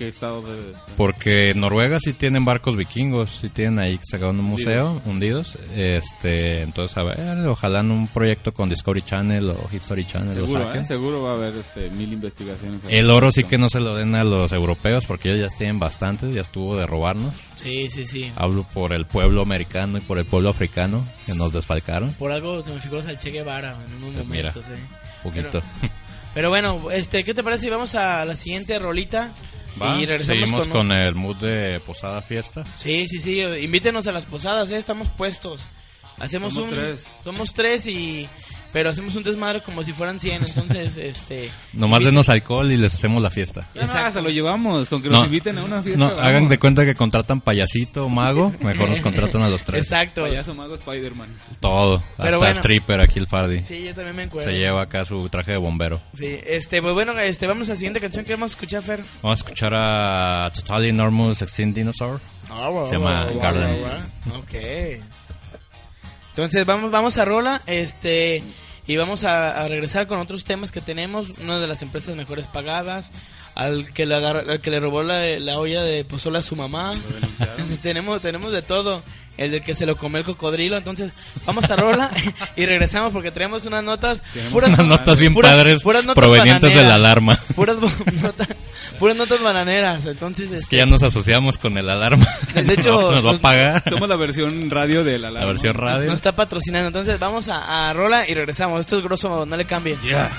Porque Noruega sí tienen barcos vikingos, sí tienen ahí sacaron un museo, hundidos. Este, entonces a ver, ojalá en un proyecto con Discovery Channel o History Channel seguro, lo saquen. ¿eh? Seguro va a haber este, mil investigaciones. El oro sí que no se lo den a los europeos porque ellos ya tienen bastantes, ya estuvo de robarnos. Sí, sí, sí. Hablo por el pueblo americano y por el pueblo africano que nos desfalcaron. Por algo te me figuras al Che Guevara en unos pues momentos. Mira, poquito. Pero, bueno, este, ¿qué te parece si vamos a la siguiente rolita? y regresamos seguimos con, el mood de posada fiesta. Sí, sí, sí, invítenos a las posadas, ¿eh? estamos puestos. Hacemos somos un tres. somos tres y pero hacemos un desmadre como si fueran 100, entonces, este... Nomás denos alcohol y les hacemos la fiesta. No, no, hasta lo llevamos, con que nos inviten a una fiesta. No, hagan de cuenta que contratan payasito, mago, mejor nos contratan a los tres. Exacto. Payaso, mago, Spider-Man. Todo, hasta stripper aquí el Fardi. Sí, yo también me acuerdo. Se lleva acá su traje de bombero. Sí, este, pues bueno, este, vamos a la siguiente canción que vamos a escuchar, Fer. Vamos a escuchar a Totally Enormous Extinct Dinosaur. Ah, wow, Se llama Garden. Ok. Entonces vamos, vamos a rola, este... Y vamos a, regresar con otros temas que tenemos. Una de las empresas mejores pagadas. Al que le, al que le robó la, la olla de pozola a su mamá. tenemos, tenemos de todo el del que se lo comió el cocodrilo. Entonces, vamos a rola y regresamos porque tenemos unas notas. Puras, unas notas bien padres provenientes de la alarma. Puras, puras notas bananeras. Entonces, es que ya este, nos asociamos con el alarma. De hecho, nos, va a pagar. Somos la versión radio de la alarma. La versión radio. Nos está patrocinando. Entonces, vamos a, a rola y regresamos. Esto es grosso, no le cambien. Ya.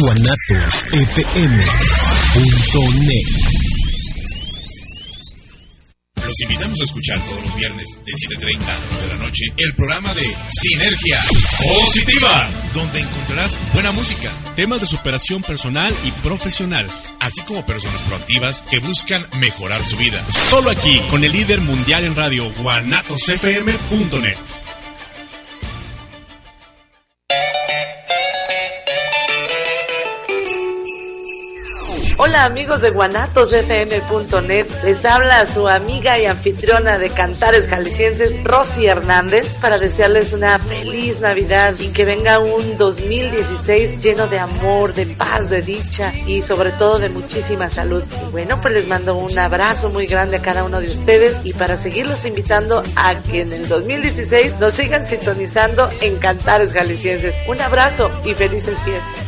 guanatosfm.net. Los invitamos a escuchar todos los viernes de 7.30 de la noche el programa de Sinergia Positiva, donde encontrarás buena música, temas de superación personal y profesional, así como personas proactivas que buscan mejorar su vida. Solo aquí, con el líder mundial en radio, guanatosfm.net. Hola amigos de guanatosfm.net, les habla su amiga y anfitriona de Cantares Jaliscienses, Rosy Hernández, para desearles una feliz Navidad y que venga un 2016 lleno de amor, de paz, de dicha y sobre todo de muchísima salud. Y bueno, pues les mando un abrazo muy grande a cada uno de ustedes y para seguirlos invitando a que en el 2016 nos sigan sintonizando en Cantares Jaliscienses. Un abrazo y felices fiestas.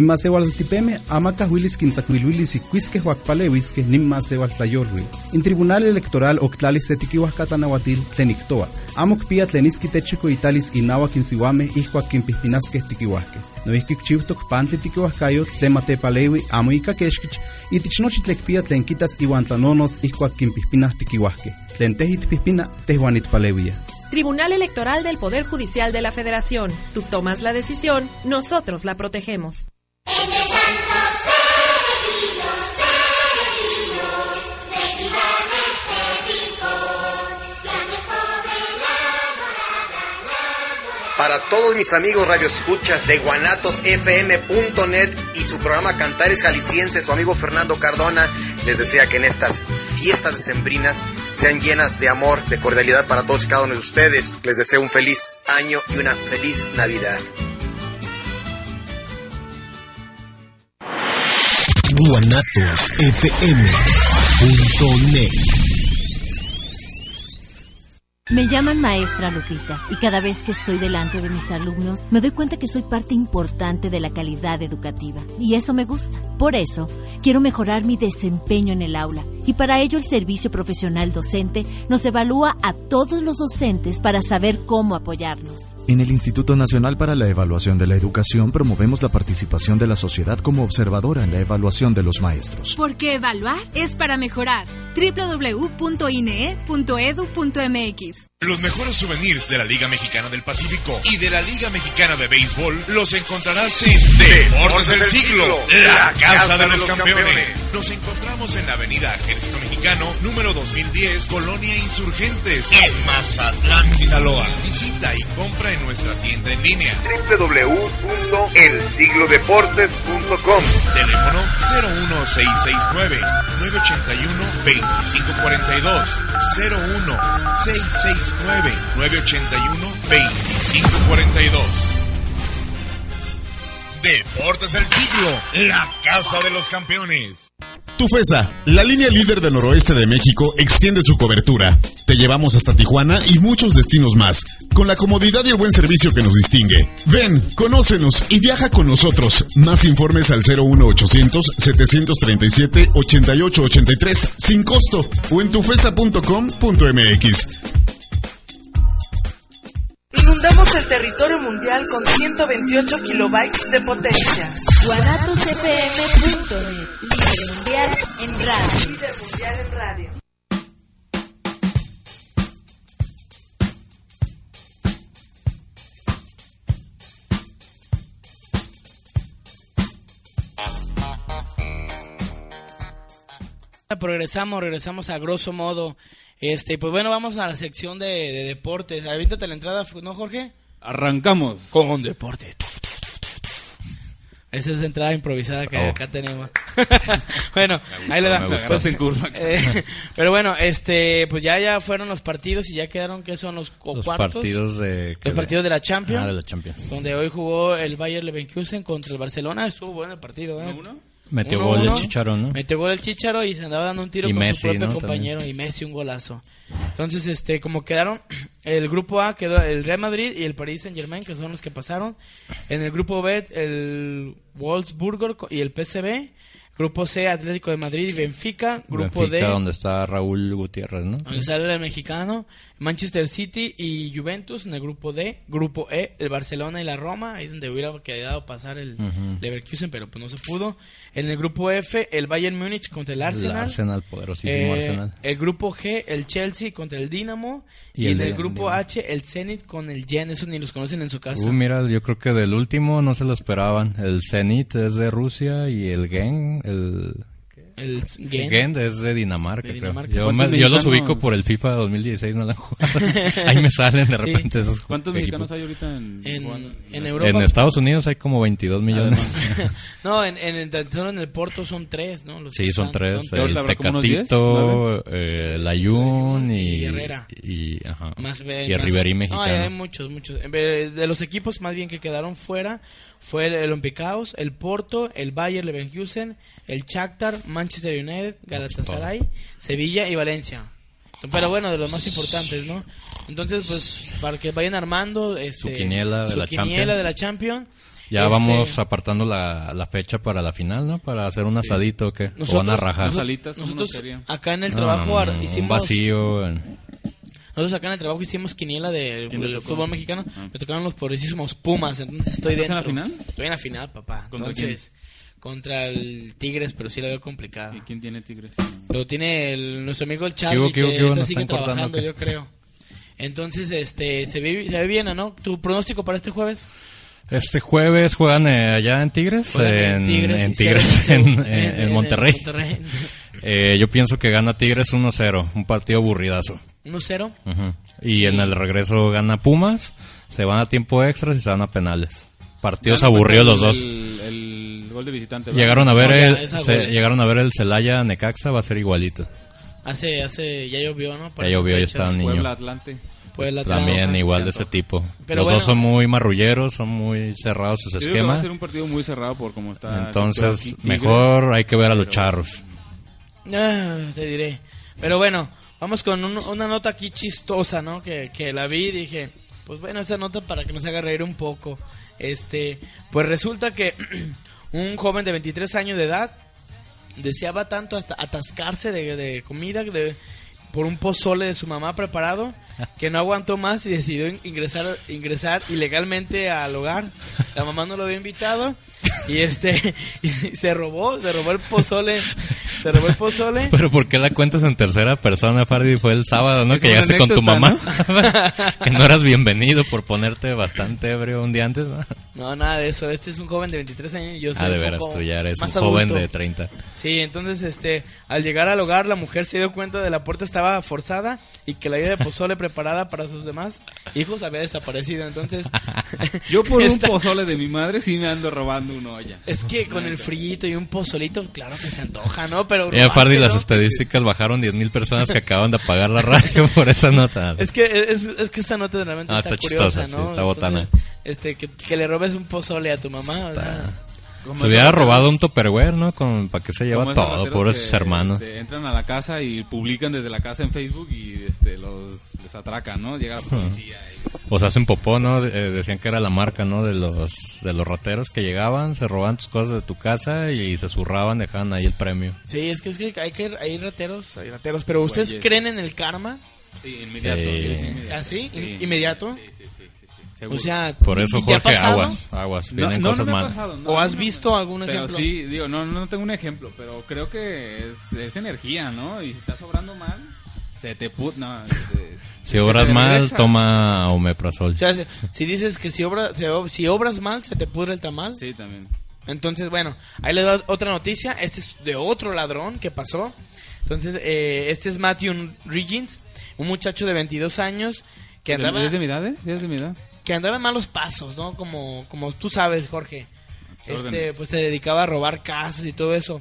Inmasewaltipeme amacahwilis quinzacuiluilis y cuisque huacpalewis que nimmasewal tlayorwil. In Tribunal Electoral octlalis setiquihuascatanahuatil tlenictoa. Amok pia tleniski techico italis inawa quinsihuame ihcuac quinpihpinasque tiquihuasque. Noihkik chiutok pantli tiquihuascayo temate palewi amo ika kexkich y tichnochi tlekpia tlen quitas iwan tlanonos ihcuac quinpihpinah tiquihuasque. Tlen tehit pihpina tehuanit palewia. Tribunal Electoral del Poder Judicial de la Federación. Tú tomas la decisión, nosotros la protegemos. Para todos mis amigos radioescuchas de guanatosfm.net y su programa Cantares Jaliscienses, su amigo Fernando Cardona, les desea que en estas fiestas decembrinas sean llenas de amor, de cordialidad para todos y cada uno de ustedes. Les deseo un feliz año y una feliz Navidad. guanatosfm.net Me llaman maestra Lupita y cada vez que estoy delante de mis alumnos me doy cuenta que soy parte importante de la calidad educativa y eso me gusta. Por eso, quiero mejorar mi desempeño en el aula y para ello el Servicio Profesional Docente nos evalúa a todos los docentes para saber cómo apoyarnos. En el Instituto Nacional para la Evaluación de la Educación promovemos la participación de la sociedad como observadora en la evaluación de los maestros. Porque evaluar es para mejorar. www.ine.edu.mx Los mejores souvenirs de la Liga Mexicana del Pacífico y de la Liga Mexicana de Béisbol los encontrarás en Deportes del Siglo, la casa de los campeones. Nos encontramos en la avenida Ejército Mexicano, número 2010, Colonia Insurgentes, en Mazatlán, Sinaloa. Visita y compra en nuestra tienda en línea www.elsiglodeportes.com Teléfono 01669 981 2542 01669 981 2542 Deportes el Siglo, la casa de los campeones. Tufesa, la línea líder del noroeste de México, extiende su cobertura. Te llevamos hasta Tijuana y muchos destinos más, con la comodidad y el buen servicio que nos distingue. Ven, conócenos y viaja con nosotros. Más informes al 01800 737 8883 sin costo o en tufesa.com.mx. El territorio mundial con 128 kilobytes de potencia. GuanatosCPM.net Líder mundial en radio. Líder mundial en radio. Progresamos, regresamos a grosso modo. Este, pues bueno, vamos a la sección de, de deportes. Avíntate la entrada, ¿no, Jorge? Arrancamos. Con deporte. Esa es la entrada improvisada que Oh. acá tenemos. bueno, ahí le da. eh, pero bueno, este, pues ya ya fueron los partidos y ya quedaron que son los, Los cuartos. partidos de... Los partidos de la Champions. Ah, de la Champions. Donde hoy jugó el Bayer Leverkusen contra el Barcelona. Estuvo bueno el partido, ¿eh? Metió Uno, gol el uno. Chicharo, ¿no? Metió gol el Chicharo y se andaba dando un tiro Y con Messi, su propio ¿no? compañero. Y Messi un golazo. Entonces, este, como quedaron, el grupo A quedó el Real Madrid y el Paris Saint Germain, que son los que pasaron. En el grupo B, el Wolfsburgo y el PSV. Grupo C, Atlético de Madrid y Benfica. Grupo Benfica, D, donde está Raúl Gutiérrez, ¿no? Donde sale el mexicano. Manchester City y Juventus en el grupo D. Grupo E, el Barcelona y la Roma. Ahí donde hubiera quedado pasar el Leverkusen, pero pues no se pudo. En el grupo F, el Bayern Múnich contra el Arsenal. El Arsenal, poderosísimo eh, Arsenal. El grupo G, el Chelsea contra el Dinamo. Y, en el, grupo H, el Zenit con el Gen. Esos ni los conocen en su casa. Uh, mira, yo creo que del último no se lo esperaban. El Zenit es de Rusia y el Gen, el el Gent. es de Dinamarca, creo. Yo, los ubico por el FIFA 2016, no la Ahí me salen de repente esos ¿Cuántos mexicanos hay ahorita en, en, Europa? En Estados Unidos hay como 22 millones. no, en, en, en, el Porto son tres, ¿no? sí, son tres. el Tecatito, eh, el Ayun y, Herrera. Y, ajá, más, y el Riverí mexicano. No, hay muchos, muchos. De los equipos más bien que quedaron fuera fue el, el el Porto, el Bayer Leverkusen, el Shakhtar, Manchester United, Galatasaray, Sevilla y Valencia. Pero bueno, de los más importantes, ¿no? Entonces, pues, para que vayan armando este, su quiniela de, la, quiniela de la Champions. Ya este, vamos apartando la, la, fecha para la final, ¿no? Para hacer un asadito que o van a rajar. Nosotros, acá en el trabajo hicimos... Un vacío. Nosotros acá en el trabajo hicimos quiniela de, fútbol mexicano. Ah. Me tocaron los pobrecísimos Pumas, entonces estoy dentro. en la final? Estoy en la final, papá. Entonces, contra el Tigres, pero sí la veo complicada. ¿Y quién tiene Tigres? Lo tiene el, nuestro amigo el Charlie, que está sigue trabajando, yo creo. Entonces, este, se ve, se ve bien, ¿no? ¿Tu pronóstico para este jueves? Este jueves juegan eh, allá en Tigres, en, Tigres, en, Tigres, en, Monterrey. eh, yo pienso que gana Tigres 1-0, un partido aburridazo. 1-0. Y en el regreso gana Pumas, se van a tiempo extras y se van a penales. Partidos aburridos los dos. El, gol de visitante. Llegaron a ver el, llegaron a ver el Celaya Necaxa, va a ser igualito. Hace, hace, ya llovió, ¿no? ya llovió, ya estaba niño. Puebla Atlante. También igual de ese tipo. Los dos son muy marrulleros, son muy cerrados sus esquemas. Va a ser un partido muy cerrado por cómo está. Entonces, mejor hay que ver a los charros. Ah, te diré. Pero bueno, vamos con una nota aquí chistosa, ¿no? Que, que la vi y dije, pues bueno, esa nota para que nos haga reír un poco. Este, pues resulta que un joven de 23 años de edad deseaba tanto hasta atascarse de, de comida de, por un pozole de su mamá preparado que no aguantó más y decidió ingresar ingresar ilegalmente al hogar. La mamá no lo había invitado y este y se robó, se robó el pozole, se robó el pozole. Pero ¿por qué la cuentas en tercera persona, Fardi? Fue el sábado, ¿no? Que llegaste con tu mamá. que no eras bienvenido por ponerte bastante ebrio un día antes, ¿no? No, nada de eso. Este es un joven de 23 años y yo soy Ah, de veras, tú ya eres un joven de 30. Sí, entonces este al llegar al hogar la mujer se dio cuenta de la puerta estaba forzada y que la idea de pozole preparada para sus demás hijos había desaparecido. Entonces, yo por un pozole de mi madre sí me ando robando una olla. Es que con el frillito y un pozolito, claro que se antoja, ¿no? Pero ya Fardi, las estadísticas bajaron 10.000 personas que acaban de apagar la radio por esa nota. Es que es, es que esta nota realmente ah, está, curiosa, ¿no? está botana. Este que, que, le robes un pozole a tu mamá, se hubiera robado un topperware, ¿no? Con, ¿Para qué se lleva todo? Por esos hermanos. entran a la casa y publican desde la casa en Facebook y este, los les atracan, ¿no? Llega la policía. O se hacen popó, ¿no? Eh, decían que era la marca, ¿no? De los, de los rateros que llegaban, se robaban tus cosas de tu casa y, se zurraban, dejaban ahí el premio. Sí, es que, es que hay, que, hay rateros, hay rateros. Pero ¿ustedes creen en el karma? Sí, inmediato. ¿Ah, sí? ¿Inmediato? O sea, por eso Jorge, aguas, aguas, vienen cosas malas. ¿O has visto algún pero ejemplo? sí, digo, no, no tengo un ejemplo, pero creo que es, energía, ¿no? Y si estás sobrando mal, se te put, no, si obras mal, toma omeprazol. O sea, si, dices que si, obra, si obras mal, se te pudre el tamal. Sí, también. Entonces, bueno, ahí le doy otra noticia. Este es de otro ladrón que pasó. Entonces, eh, este es Matthew Riggins, un muchacho de 22 años que andaba... ¿Es de mi edad, eh? ¿Es de mi edad? Que andaba en malos pasos, ¿no? Como, como tú sabes, Jorge. Este, pues se dedicaba a robar casas y todo eso.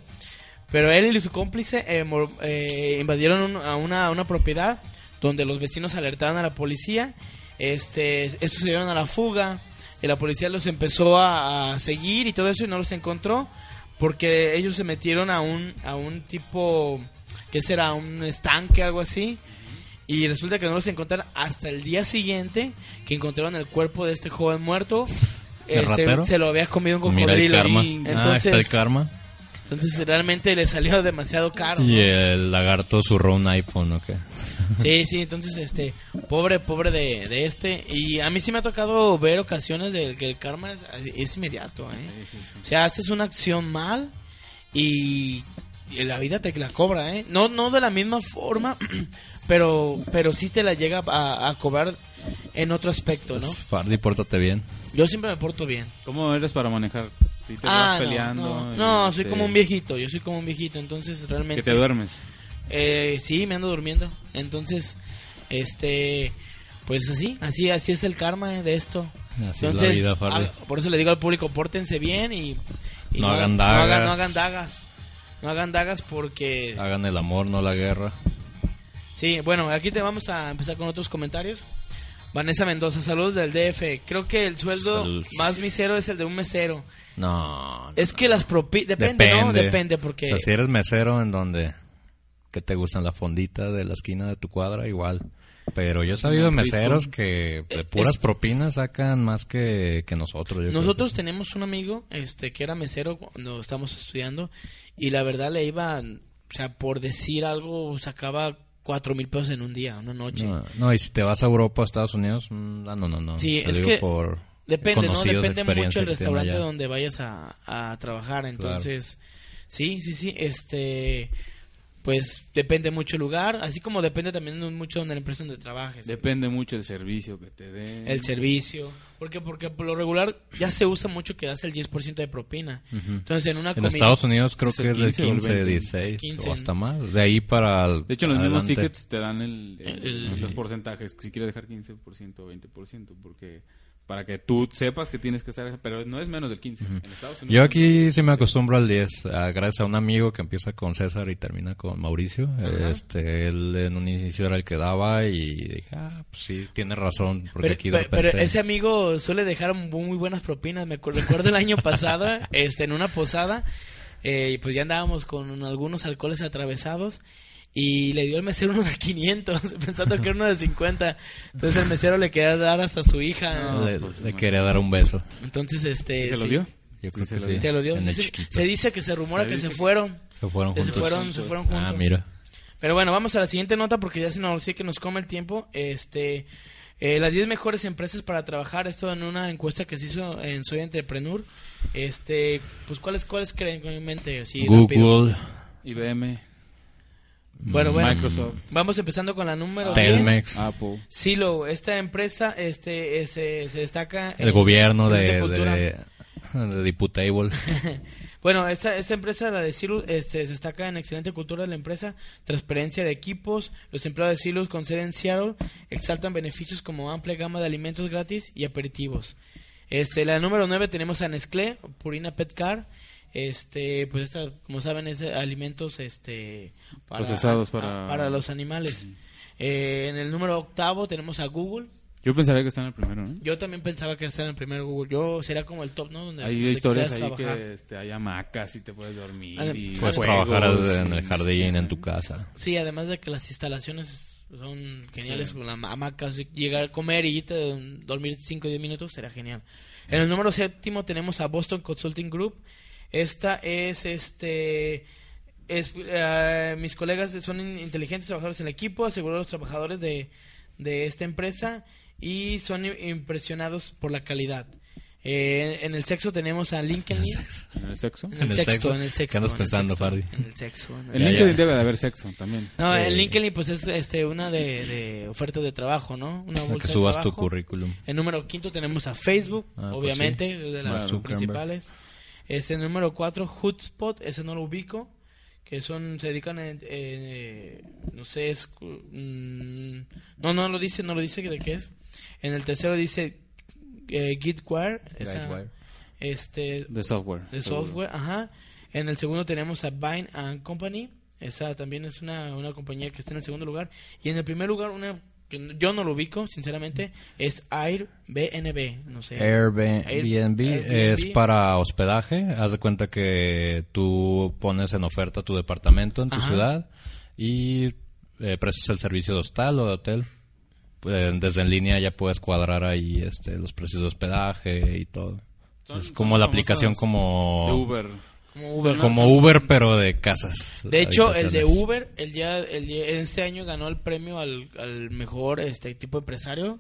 Pero él y su cómplice eh, eh, invadieron a, una, una, propiedad donde los vecinos alertaban a la policía. Este, estos se dieron a la fuga. Y la policía los empezó a, seguir y todo eso y no los encontró. Porque ellos se metieron a un, a un tipo, ¿qué será? Un estanque, algo así y resulta que no los encontraron hasta el día siguiente que encontraron el cuerpo de este joven muerto. Este, se lo había comido un cocodrilo. Mira el karma. Ah, Entonces, está el karma. Entonces realmente le salió demasiado caro. Y el lagarto zurró un iPhone, ¿ok? Sí, sí, entonces este, pobre, pobre de, de este. Y a mí sí me ha tocado ver ocasiones de que el karma es, inmediato, ¿eh? O sea, haces una acción mal y, la vida te la cobra, ¿eh? No, no de la misma forma, pero, pero sí te la llega a, cobrar en otro aspecto, ¿no? Pues, Fardi, pórtate bien. Yo siempre me porto bien. ¿Cómo eres para manejar? te ah, peleando. No, soy como un viejito, yo soy como un viejito, entonces realmente... ¿Que te duermes? Eh, sí, me ando durmiendo. Entonces, este, pues así, así, así es el karma de esto. Entonces, por eso le digo al público, pórtense bien y, no, hagan dagas. No hagan, dagas. No hagan dagas porque... Hagan el amor, no la guerra. Sí, bueno, aquí te vamos a empezar con otros comentarios. Vanessa Mendoza, saludos del DF. Creo que el sueldo más misero es el de un mesero. No. es que las propinas... Depende, ¿no? Depende porque... si eres mesero, ¿en donde que te gustan la fondita de la esquina de tu cuadra, igual. Pero yo he sabido meseros que de puras propinas sacan más que, nosotros. nosotros tenemos un amigo este que era mesero cuando estábamos estudiando y la verdad le iba, o sea, por decir algo, sacaba cuatro mil pesos en un día, una noche. No, y si te vas a Europa, a Estados Unidos, mm, no, no, no. Sí, es que depende, ¿no? Depende mucho el restaurante donde vayas a, a trabajar, entonces, sí, sí, sí, este pues depende mucho el lugar, así como depende también mucho de la empresa donde trabajes. Depende mucho el servicio que te den. El servicio, porque porque por lo regular ya se usa mucho que das el 10% de propina. Entonces en una En Estados Unidos creo que es del 15, 16 o hasta más. De ahí para De hecho, los mismos tickets te dan el, los porcentajes, si quieres dejar 15% o 20%, porque para que tú sepas que tienes que estar, pero no es menos del 15. Yo aquí sí me acostumbro al 10, gracias a un amigo que empieza con César y termina con Mauricio. Este, él en un inicio era el que daba y dije, ah, pues sí, tiene razón. Porque pero, aquí pero, ese amigo suele dejar muy, buenas propinas. Me recuerdo el año pasado, este, en una posada, eh, pues ya andábamos con algunos alcoholes atravesados y le dio el mesero uno de 500, pensando que era uno de 50. Entonces el mesero le quería dar hasta a su hija. le, pues, quería dar un beso. Entonces, este... ¿Se lo dio? Yo creo que sí. Se lo dio. Se, dice que se rumora que se fueron. Se fueron juntos. Se fueron, se fueron juntos. Ah, mira. Pero bueno, vamos a la siguiente nota porque ya se nos sí que nos come el tiempo. Este... Eh, las 10 mejores empresas para trabajar, esto en una encuesta que se hizo en Soy Entrepreneur. Este, pues ¿cuáles cuáles creen en mente? Google, IBM, bueno, bueno. Microsoft. Vamos empezando con la número Telmex. Apple. Silo, esta empresa este se, se destaca el gobierno de, de, de, Diputable. bueno, esta, esta empresa, la de Silo, este, se destaca en excelente cultura de la empresa, transparencia de equipos, los empleados de Silo con sede en Seattle exaltan beneficios como amplia gama de alimentos gratis y aperitivos. Este, la número 9 tenemos a Nestlé, Purina Petcar, este pues esta, como saben es alimentos este procesados para, para los animales. Eh, en el número octavo tenemos a Google. Yo pensaría que está en el primero ¿no? yo también pensaba que está en el primero Google. Yo sería como el top no donde hay historias ahí que este, hay hamacas y te puedes dormir y puedes trabajar en el jardín en tu casa. Sí además de que las instalaciones son geniales con las hamacas llegar a comer y dormir 5 o 10 minutos será genial. En el número séptimo tenemos a Boston Consulting Group esta es este es, eh, mis colegas son inteligentes trabajadores en el equipo, asegurar a los trabajadores de, de esta empresa y son impresionados por la calidad. Eh, en el sexo tenemos a LinkedIn. ¿En el sexo? En el, sexo, en el sexo. ¿Qué andas pensando, Fardi? En el sexo. En, LinkedIn debe de haber sexo también. No, en LinkedIn pues es este una de, de oferta de trabajo, ¿no? Una bolsa que subas tu currículum. En número quinto tenemos a Facebook, ah, pues obviamente, de las principales. Este número 4, Hootspot, ese no lo ubico, que son, se dedican en, eh, no sé, es, mm, no, no lo dice, no lo dice de qué es. En el tercero dice eh, Gitware, este, de software. De software, ajá. En el segundo tenemos a Bind and Company, esa también es una, una compañía que está en el segundo lugar. Y en el primer lugar, una yo no lo ubico, sinceramente, es Airbnb, no sé. Airbnb, es para hospedaje. Haz de cuenta que tú pones en oferta tu departamento en tu ciudad y eh, prestas el servicio de hostal o de hotel. Eh, desde en línea ya puedes cuadrar ahí este, los precios de hospedaje y todo. es como la aplicación como... Uber. Como Uber, pero de casas. De hecho, el de Uber, el día, el este año ganó el premio al, mejor este tipo de empresario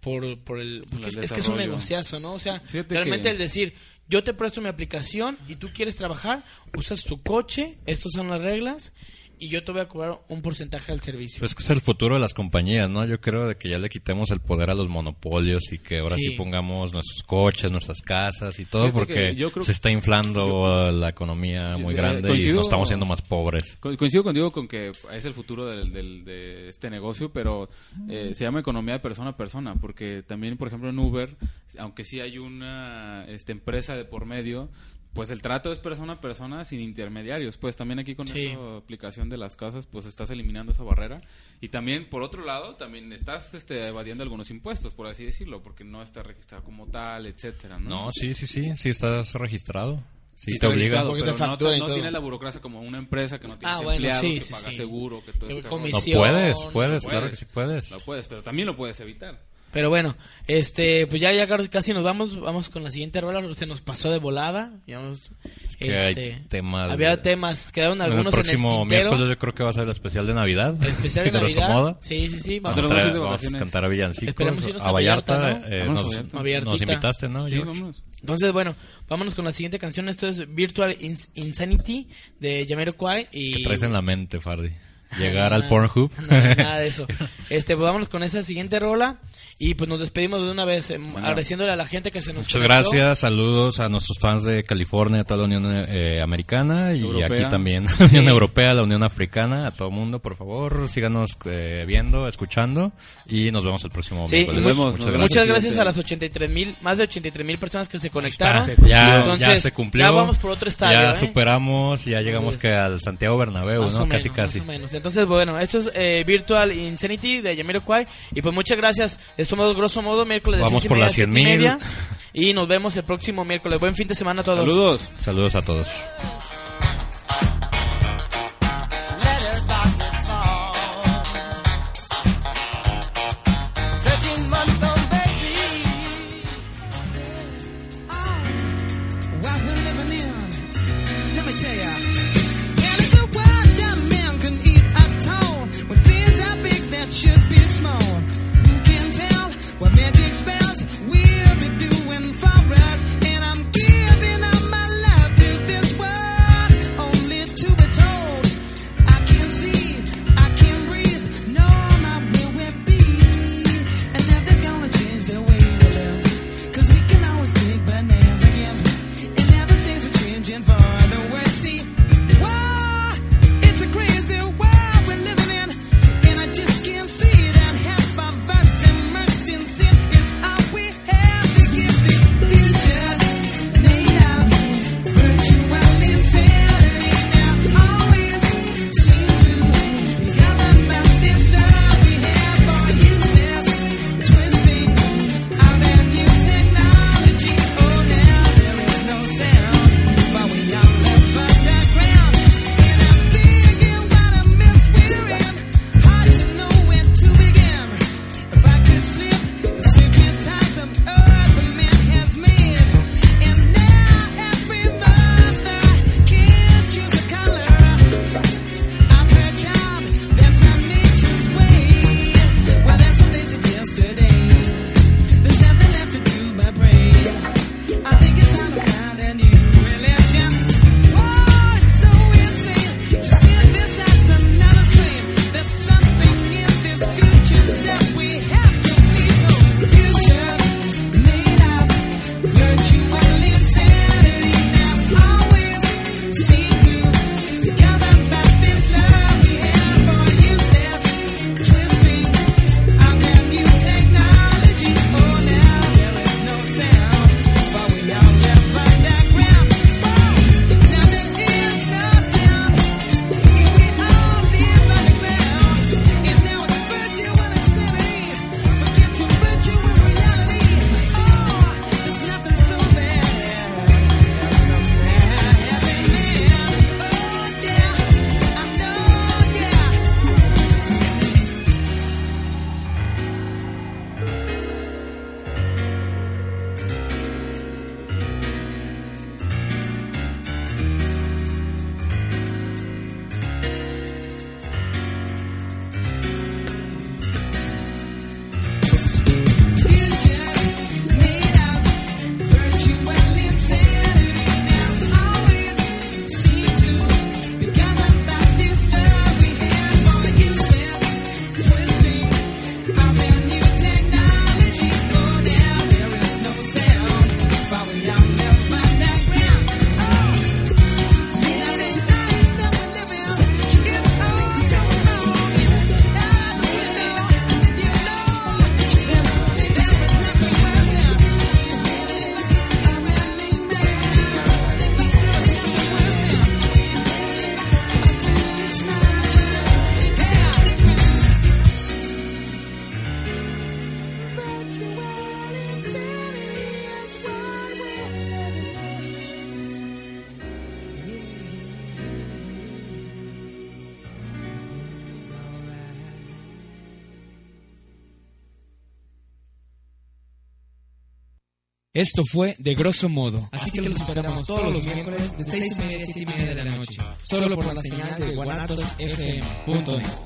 por, por el... es, que es un negociazo, ¿no? O sea, realmente el decir, yo te presto mi aplicación y tú quieres trabajar, usas tu coche, estas son las reglas y yo te voy a cobrar un porcentaje del servicio. Pues que es el futuro de las compañías, ¿no? Yo creo de que ya le quitemos el poder a los monopolios y que ahora sí, pongamos nuestros coches, nuestras casas y todo porque se está inflando la economía muy grande y nos estamos siendo más pobres. Coincido contigo con que es el futuro del, de este negocio, pero eh, se llama economía de persona a persona porque también, por ejemplo, en Uber, aunque sí hay una este, empresa de por medio, pues el trato es persona a persona sin intermediarios. Pues también aquí con esta aplicación de las casas, pues estás eliminando esa barrera. Y también, por otro lado, también estás este, evadiendo algunos impuestos, por así decirlo, porque no está registrado como tal, etcétera, ¿no? No, sí, sí, sí, sí estás registrado. Sí, te obliga. Pero no, tiene la burocracia como una empresa que no tiene ah, empleados, que paga seguro, que todo este No puedes, puedes, claro que sí puedes. Lo puedes, pero también lo puedes evitar. Pero bueno, este, pues ya, ya casi nos vamos, vamos con la siguiente rola, se nos pasó de volada, este, temas había temas, quedaron algunos el próximo miércoles yo creo que va a ser el especial de Navidad. El especial de Navidad. Sí, sí, sí. Vamos, a, cantar a villancicos, a Vallarta, eh, nos, invitaste, ¿no? Sí. Entonces, bueno, vámonos con la siguiente canción, esto es Virtual Insanity de Jamiroquai y... ¿Qué traes en la mente, Fardi? Llegar al Pornhub. nada de eso. Este, pues vámonos con esa siguiente rola. Y pues nos despedimos de una vez, em, agradeciéndole a la gente que se nos Muchas gracias, saludos a nuestros fans de California, a toda la Unión eh, Americana y aquí también, la Unión Europea, la Unión Africana, a todo el mundo, por favor, síganos eh, viendo, escuchando y nos vemos el próximo sí, Nos vemos. Muchas, gracias. Muchas gracias a las 83 mil, más de 83 mil personas que se conectaron. ya, ya se cumplió. Ya vamos por otro estadio. Ya ¿eh? superamos, ya llegamos que al Santiago Bernabéu, ¿no? casi, casi. Entonces, bueno, esto es Virtual Insanity de Yamiro Kwai y pues muchas gracias. Esto grosso modo, miércoles de Vamos por las 100 mil. Y nos vemos el próximo miércoles. Buen fin de semana a todos. Saludos. Saludos a todos. Esto fue de grosso modo. Así, que los esperamos todos los miércoles de 6 y media a 7 y media de la noche. Solo por la señal de guanatosfm.net.